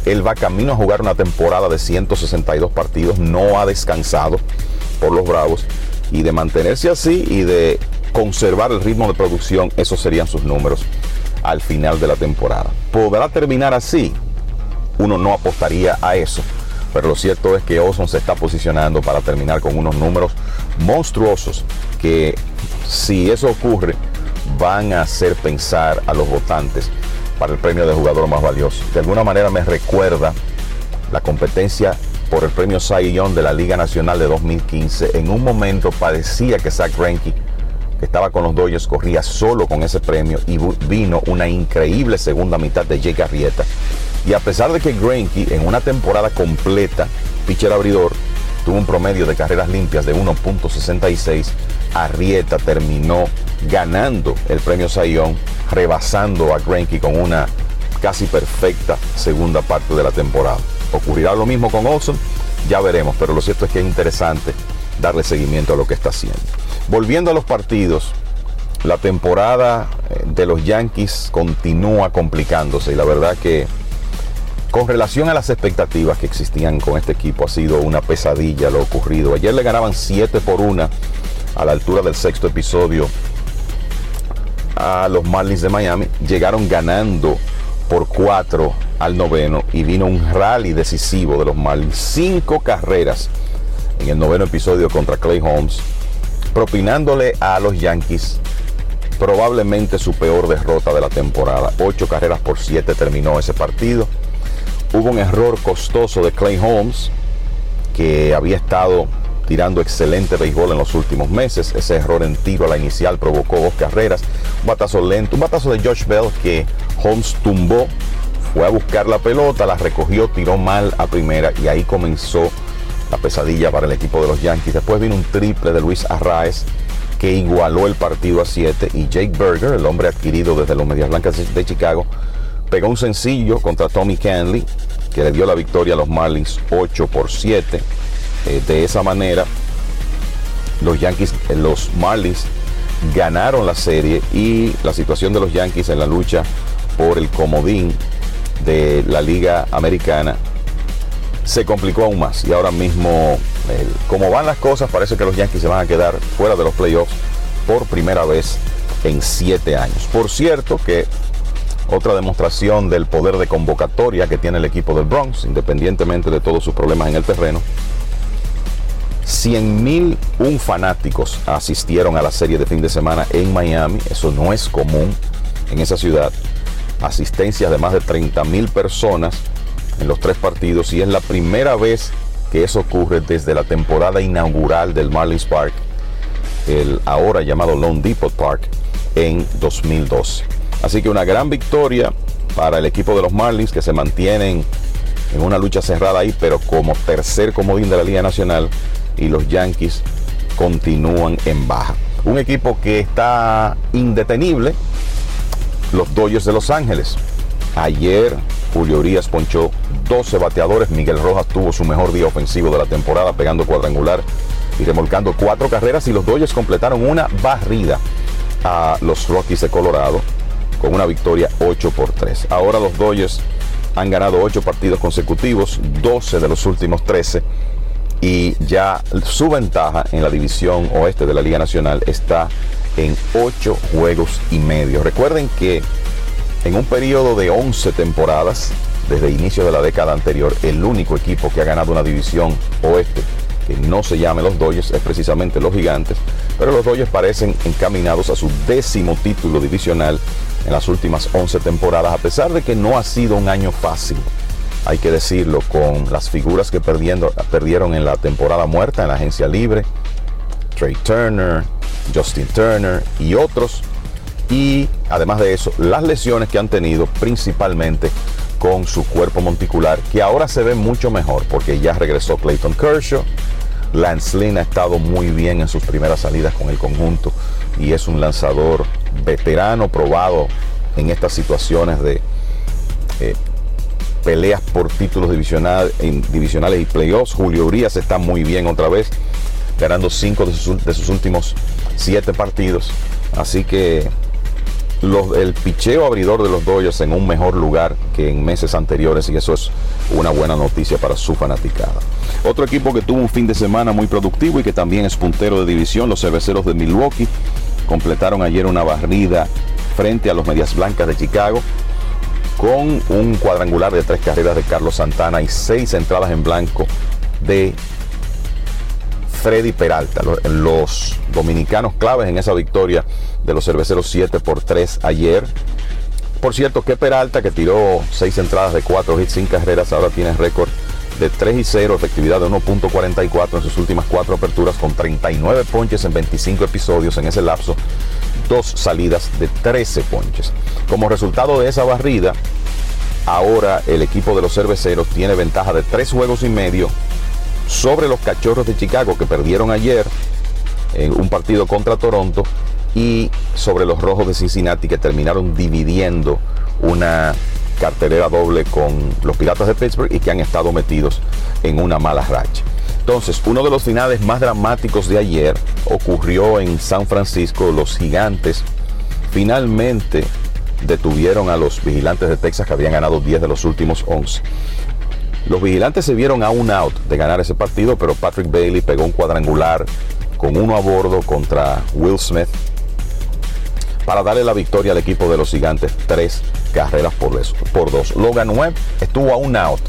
Él va camino a jugar una temporada de 162 partidos, no ha descansado por los Bravos y de mantenerse así y de conservar el ritmo de producción, esos serían sus números al final de la temporada. ¿Podrá terminar así? Uno no apostaría a eso. Pero lo cierto es que Olson se está posicionando para terminar con unos números monstruosos que si eso ocurre van a hacer pensar a los votantes para el premio de jugador más valioso. De alguna manera me recuerda la competencia por el premio Cy Young de la Liga Nacional de 2015. En un momento parecía que Zach Greinke que estaba con los Dodgers, corría solo con ese premio y vino una increíble segunda mitad de Jake Arrieta. Y a pesar de que Greinke en una temporada completa, pitcher abridor, tuvo un promedio de carreras limpias de 1.66, Arrieta terminó ganando el premio Sayón, rebasando a Greinke con una casi perfecta segunda parte de la temporada. ¿Ocurrirá lo mismo con Olson? Ya veremos, pero lo cierto es que es interesante darle seguimiento a lo que está haciendo. Volviendo a los partidos, la temporada eh, de los Yankees continúa complicándose y la verdad que Con relación a las expectativas que existían con este equipo, ha sido una pesadilla lo ocurrido. Ayer le ganaban 7 por 1 a la altura del sexto episodio a los Marlins de Miami. Llegaron ganando por 4 al noveno y vino un rally decisivo de los Marlins. Cinco carreras en el noveno episodio contra Clay Holmes, propinándole a los Yankees probablemente su peor derrota de la temporada. Ocho carreras por siete terminó ese partido. Hubo un error costoso de Clay Holmes, que había estado tirando excelente béisbol en los últimos meses. Ese error en tiro a la inicial provocó dos carreras. Un batazo lento, un batazo de Josh Bell que Holmes tumbó, fue a buscar la pelota, la recogió, tiró mal a primera y ahí comenzó la pesadilla para el equipo de los Yankees. Después vino un triple de Luis Arraez que igualó el partido a 7 y Jake Berger, el hombre adquirido desde los Medias Blancas de Chicago, pegó un sencillo contra Tommy Canley que le dio la victoria a los Marlins 8 por 7. Eh, de esa manera, los Yankees, eh, los Marlins ganaron la serie y la situación de los Yankees en la lucha por el comodín de la Liga Americana se complicó aún más. Y ahora mismo, como van las cosas, parece que los Yankees se van a quedar fuera de los playoffs por primera vez en siete años. Por cierto que otra demostración del poder de convocatoria que tiene el equipo del Bronx, independientemente de todos sus problemas en el terreno. 100.000 un fanáticos asistieron a la serie de fin de semana en Miami. Eso no es común en esa ciudad. Asistencias de más de 30.000 personas en los tres partidos y es la primera vez que eso ocurre desde la temporada inaugural del Marlins Park, el ahora llamado Lone Depot Park, en 2012. Así que una gran victoria para el equipo de los Marlins que se mantienen en una lucha cerrada ahí, pero como tercer comodín de la Liga Nacional y los Yankees continúan en baja. Un equipo que está indetenible, los Dodgers de Los Ángeles. Ayer Julio Urias ponchó 12 bateadores. Miguel Rojas tuvo su mejor día ofensivo de la temporada, pegando cuadrangular y remolcando cuatro carreras. Y los Dodgers completaron una barrida a los Rockies de Colorado con una victoria 8 por 3. Ahora los Dodgers han ganado 8 partidos consecutivos, 12 de los últimos 13. Y ya su ventaja en la división oeste de la Liga Nacional está en 8 juegos y medio. Recuerden que en un periodo de 11 temporadas, desde inicio de la década anterior, el único equipo que ha ganado una división oeste que no se llame los Dodgers es precisamente los Gigantes, pero los Dodgers parecen encaminados a su décimo título divisional en las últimas 11 temporadas, a pesar de que no ha sido un año fácil, hay que decirlo, con las figuras que perdieron en la temporada muerta en la agencia libre, Trey Turner, Justin Turner y otros. Y además de eso, las lesiones que han tenido principalmente con su cuerpo monticular, que ahora se ve mucho mejor porque ya regresó Clayton Kershaw. Lance Lynn ha estado muy bien en sus primeras salidas con el conjunto y es un lanzador veterano, probado en estas situaciones de eh, peleas por títulos divisionales y playoffs. Julio Urias está muy bien otra vez, ganando cinco de sus últimos siete partidos. Así que el picheo abridor de los Dodgers en un mejor lugar que en meses anteriores y eso es una buena noticia para su fanaticada. Otro equipo que tuvo un fin de semana muy productivo y que también es puntero de división, los cerveceros de Milwaukee, completaron ayer una barrida frente a los Medias Blancas de Chicago con un cuadrangular de tres carreras de Carlos Santana y seis entradas en blanco de Freddy Peralta. Los dominicanos claves en esa victoria de los cerveceros 7 por 3 ayer. Por cierto, que Peralta, que tiró 6 entradas de 4 hits sin carreras, ahora tiene récord de 3 y 0, efectividad de 1.44 en sus últimas 4 aperturas, con 39 ponches en 25 episodios en ese lapso, dos salidas de 13 ponches. Como resultado de esa barrida, ahora el equipo de los cerveceros tiene ventaja de 3 juegos y medio sobre los cachorros de Chicago que perdieron ayer en un partido contra Toronto y sobre los rojos de Cincinnati que terminaron dividiendo una cartelera doble con los Piratas de Pittsburgh y que han estado metidos en una mala racha. Entonces, uno de los finales más dramáticos de ayer ocurrió en San Francisco. Los gigantes finalmente detuvieron a los vigilantes de Texas que habían ganado 10 de los últimos 11. Los vigilantes se vieron a un out de ganar ese partido, pero Patrick Bailey pegó un cuadrangular con uno a bordo contra Will Smith para darle la victoria al equipo de los gigantes, tres carreras por, por dos. Logan Webb estuvo a un out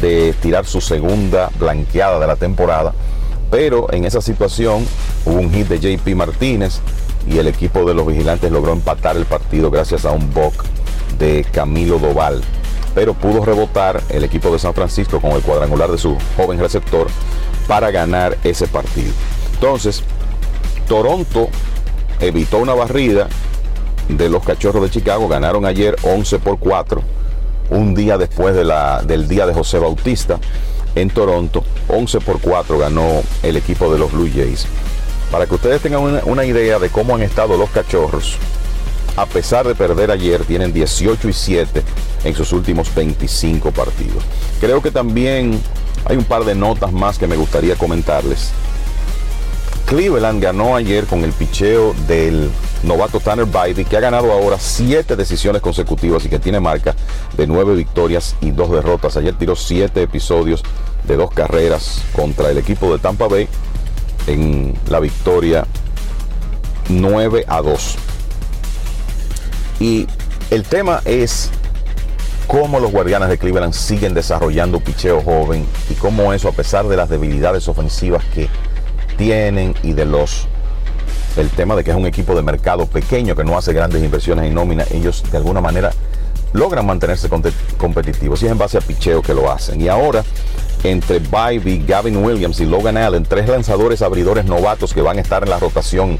de tirar su segunda blanqueada de la temporada, pero en esa situación hubo un hit de JP Martínez y el equipo de los vigilantes logró empatar el partido gracias a un bock de Camilo Doval. Pero pudo rebotar el equipo de San Francisco con el cuadrangular de su joven receptor para ganar ese partido. Entonces, Toronto evitó una barrida de los Cachorros de Chicago. Ganaron ayer 11 por 4, un día después de la- del día de José Bautista en Toronto. 11 por 4 ganó el equipo de los Blue Jays. Para que ustedes tengan una, una idea de cómo han estado los Cachorros, a pesar de perder ayer, tienen 18 y 7 en sus últimos 25 partidos. Creo que también hay un par de notas más que me gustaría comentarles. Cleveland ganó ayer con el picheo del novato Tanner Bybee, que ha ganado ahora siete decisiones consecutivas y que tiene marca de nueve victorias y dos derrotas. Ayer tiró siete episodios de dos carreras contra el equipo de Tampa Bay en la victoria 9 a 2. Y el tema es cómo los guardianes de Cleveland siguen desarrollando picheo joven y cómo eso, a pesar de las debilidades ofensivas que tienen y de los el tema de que es un equipo de mercado pequeño que no hace grandes inversiones en nómina, ellos de alguna manera logran mantenerse competitivos y es en base a picheo que lo hacen. Y ahora, entre Bybee, Gavin Williams y Logan Allen, tres lanzadores abridores novatos que van a estar en la rotación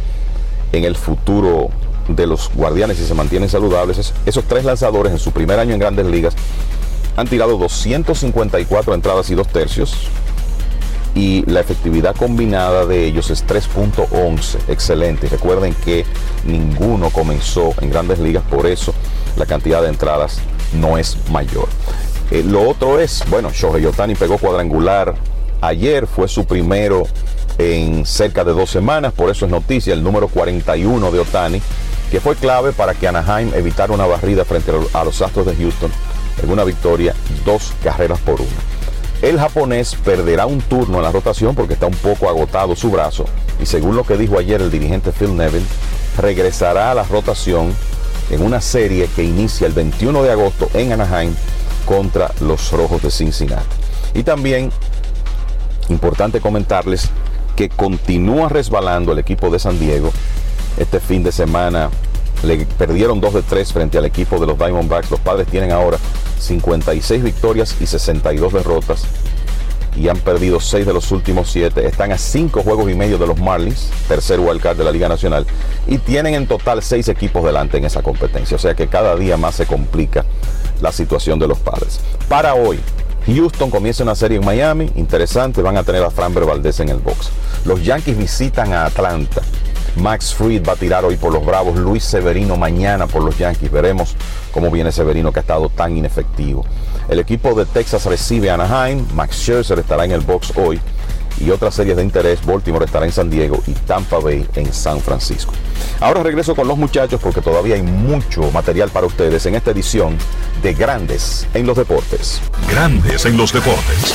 en el futuro de los guardianes si se mantienen saludables, es- esos tres lanzadores en su primer año en grandes ligas han tirado 254 entradas y dos tercios, y la efectividad combinada de ellos es 3.11, excelente. Recuerden que ninguno comenzó en grandes ligas, por eso la cantidad de entradas no es mayor. Eh, lo otro es, bueno, Shohei Otani pegó cuadrangular ayer, fue su primero en cerca de dos semanas, por eso es noticia el número 41 de Otani, que fue clave para que Anaheim evitara una barrida frente a los Astros de Houston en una victoria, dos carreras por una. El japonés perderá un turno en la rotación porque está un poco agotado su brazo y según lo que dijo ayer el dirigente Phil Neville, regresará a la rotación en una serie que inicia el 21 de agosto en Anaheim contra los Rojos de Cincinnati. Y también, importante comentarles que continúa resbalando el equipo de San Diego. Este fin de semana le perdieron 2 de 3 frente al equipo de los Diamondbacks. Los padres tienen ahora 56 victorias y 62 derrotas y han perdido 6 de los últimos 7. Están a 5 juegos y medio de los Marlins, tercer wildcard de la Liga Nacional, y tienen en total 6 equipos delante en esa competencia. O sea que cada día más se complica la situación de los padres. Para hoy, Houston comienza una serie en Miami, interesante, van a tener a Framber Valdez en el box. Los Yankees visitan a Atlanta. Max Fried va a tirar hoy por los Bravos, Luis Severino mañana por los Yankees. Veremos cómo viene Severino que ha estado tan inefectivo. El equipo de Texas recibe a Anaheim, Max Scherzer estará en el box hoy y otras series de interés, Baltimore estará en San Diego y Tampa Bay en San Francisco. Ahora regreso con los muchachos porque todavía hay mucho material para ustedes en esta edición de Grandes en los Deportes. Grandes en los deportes.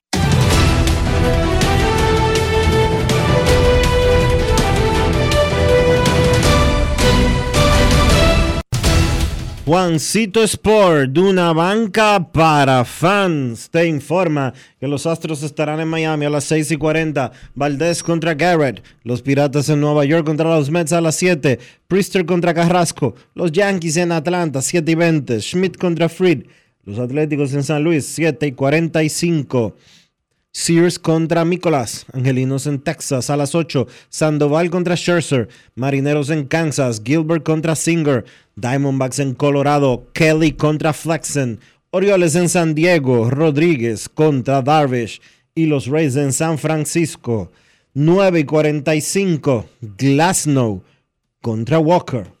Juancito Sport, de una banca para fans, te informa que los Astros estarán en Miami a las 6 y 40. Valdés contra Garrett. Los Piratas en Nueva York contra los Mets a las 7. Priester contra Carrasco. Los Yankees en Atlanta, 7 y 20. Schmidt contra Fried. Los Atléticos en San Luis, 7 y 45. Sears contra Nicolás, Angelinos en Texas a las 8, Sandoval contra Scherzer, Marineros en Kansas, Gilbert contra Singer, Diamondbacks en Colorado, Kelly contra Flexen, Orioles en San Diego, Rodríguez contra Darvish y los Rays en San Francisco. 9 y 45, Glasnow contra Walker.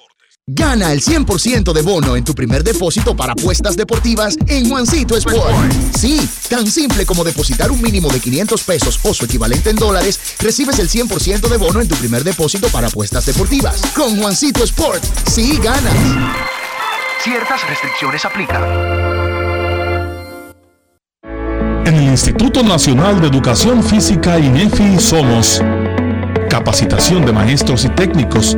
Gana el 100% de bono en tu primer depósito para apuestas deportivas en Juancito Sport. Sí, tan simple como depositar un mínimo de 500 pesos o su equivalente en dólares, recibes el 100% de bono en tu primer depósito para apuestas deportivas. Con Juancito Sport, sí ganas. Ciertas restricciones aplican. En el Instituto Nacional de Educación Física INEFI somos capacitación de maestros y técnicos,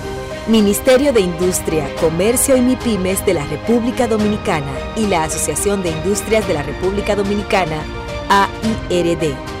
Ministerio de Industria, Comercio y MIPIMES de la República Dominicana y la Asociación de Industrias de la República Dominicana, AIRD.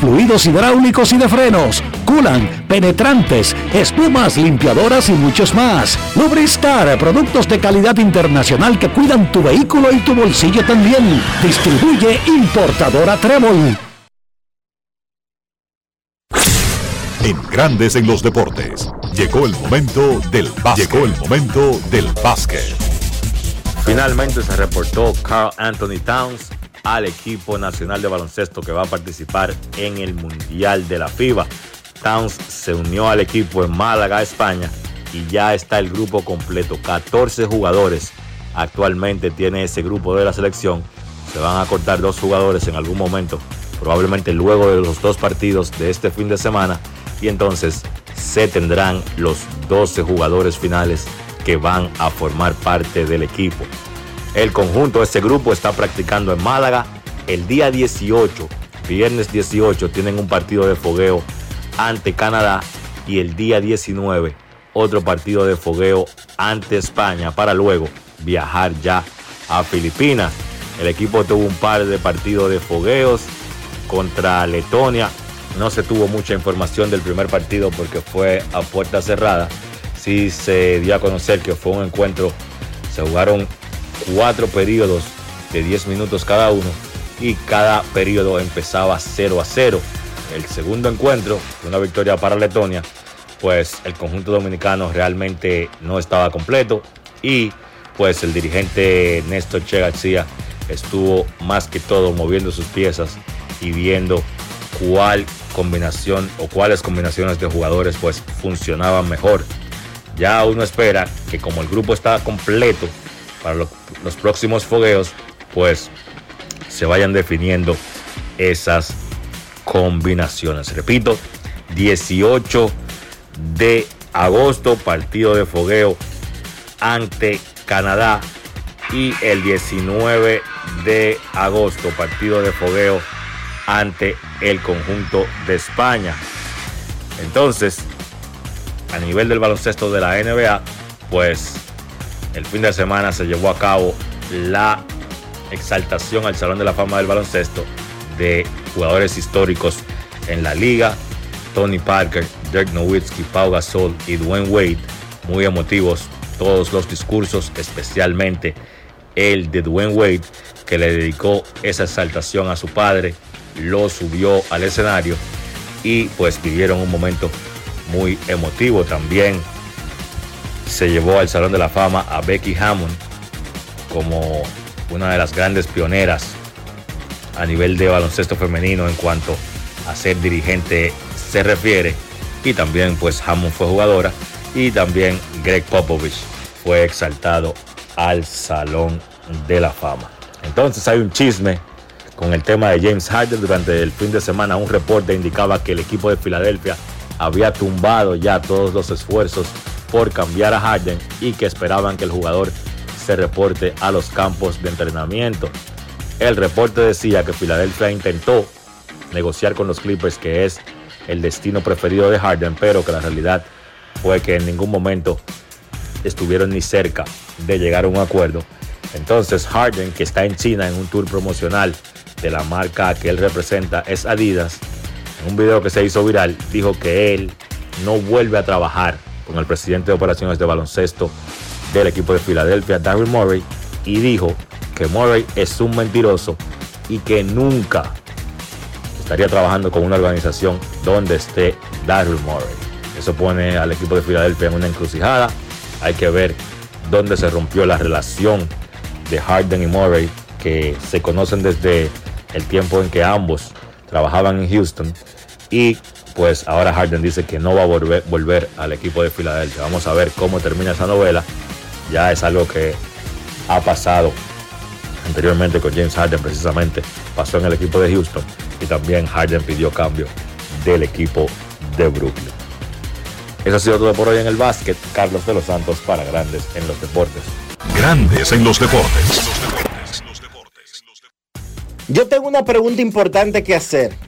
fluidos hidráulicos y de frenos, culan, penetrantes, espumas, limpiadoras y muchos más. Lubristar, productos de calidad internacional que cuidan tu vehículo y tu bolsillo también. Distribuye importadora Trébol. En Grandes en los Deportes, llegó el momento del básquet. Llegó el momento del básquet. Finalmente se reportó Carl Anthony Towns al equipo nacional de baloncesto que va a participar en el Mundial de la FIBA. Towns se unió al equipo en Málaga, España, y ya está el grupo completo. 14 jugadores actualmente tiene ese grupo de la selección. Se van a cortar dos jugadores en algún momento, probablemente luego de los dos partidos de este fin de semana, y entonces se tendrán los 12 jugadores finales que van a formar parte del equipo. El conjunto de este grupo está practicando en Málaga. El día 18, viernes 18, tienen un partido de fogueo ante Canadá y el día 19 otro partido de fogueo ante España para luego viajar ya a Filipinas. El equipo tuvo un par de partidos de fogueos contra Letonia. No se tuvo mucha información del primer partido porque fue a puerta cerrada. Sí se dio a conocer que fue un encuentro. Se jugaron cuatro periodos de 10 minutos cada uno y cada periodo empezaba 0 a 0. El segundo encuentro, una victoria para Letonia, pues el conjunto dominicano realmente no estaba completo y pues el dirigente Néstor Che García estuvo más que todo moviendo sus piezas y viendo cuál combinación o cuáles combinaciones de jugadores pues funcionaban mejor. Ya uno espera que como el grupo está completo para lo- los próximos fogueos, pues se vayan definiendo esas combinaciones. Repito, 18 de agosto, partido de fogueo ante Canadá y el 19 de agosto, partido de fogueo ante el conjunto de España. Entonces, a nivel del baloncesto de la NBA, pues el fin de semana se llevó a cabo la exaltación al Salón de la Fama del Baloncesto de jugadores históricos en la liga. Tony Parker, Dirk Nowitzki, Pau Gasol y Dwayne Wade, muy emotivos todos los discursos, especialmente el de Dwayne Wade, que le dedicó esa exaltación a su padre, lo subió al escenario y pues vivieron un momento muy emotivo también. Se llevó al Salón de la Fama a Becky Hammond como una de las grandes pioneras a nivel de baloncesto femenino en cuanto a ser dirigente se refiere. Y también pues Hammond fue jugadora y también Greg Popovich fue exaltado al Salón de la Fama. Entonces hay un chisme con el tema de James Harden. Durante el fin de semana un reporte indicaba que el equipo de Filadelfia había tumbado ya todos los esfuerzos por cambiar a Harden y que esperaban que el jugador se reporte a los campos de entrenamiento. El reporte decía que Filadelfia intentó negociar con los Clippers, que es el destino preferido de Harden, pero que la realidad fue que en ningún momento estuvieron ni cerca de llegar a un acuerdo. Entonces Harden, que está en China en un tour promocional de la marca que él representa, es Adidas, en un video que se hizo viral, dijo que él no vuelve a trabajar con el presidente de operaciones de baloncesto del equipo de Filadelfia, Daryl Murray, y dijo que Murray es un mentiroso y que nunca estaría trabajando con una organización donde esté Daryl Murray. Eso pone al equipo de Filadelfia en una encrucijada. Hay que ver dónde se rompió la relación de Harden y Murray, que se conocen desde el tiempo en que ambos trabajaban en Houston. Y pues ahora Harden dice que no va a volver, volver al equipo de Filadelfia. Vamos a ver cómo termina esa novela. Ya es algo que ha pasado anteriormente con James Harden precisamente. Pasó en el equipo de Houston y también Harden pidió cambio del equipo de Brooklyn. Eso ha sido todo por hoy en el básquet. Carlos de los Santos para Grandes en los Deportes. Grandes en los deportes. Yo tengo una pregunta importante que hacer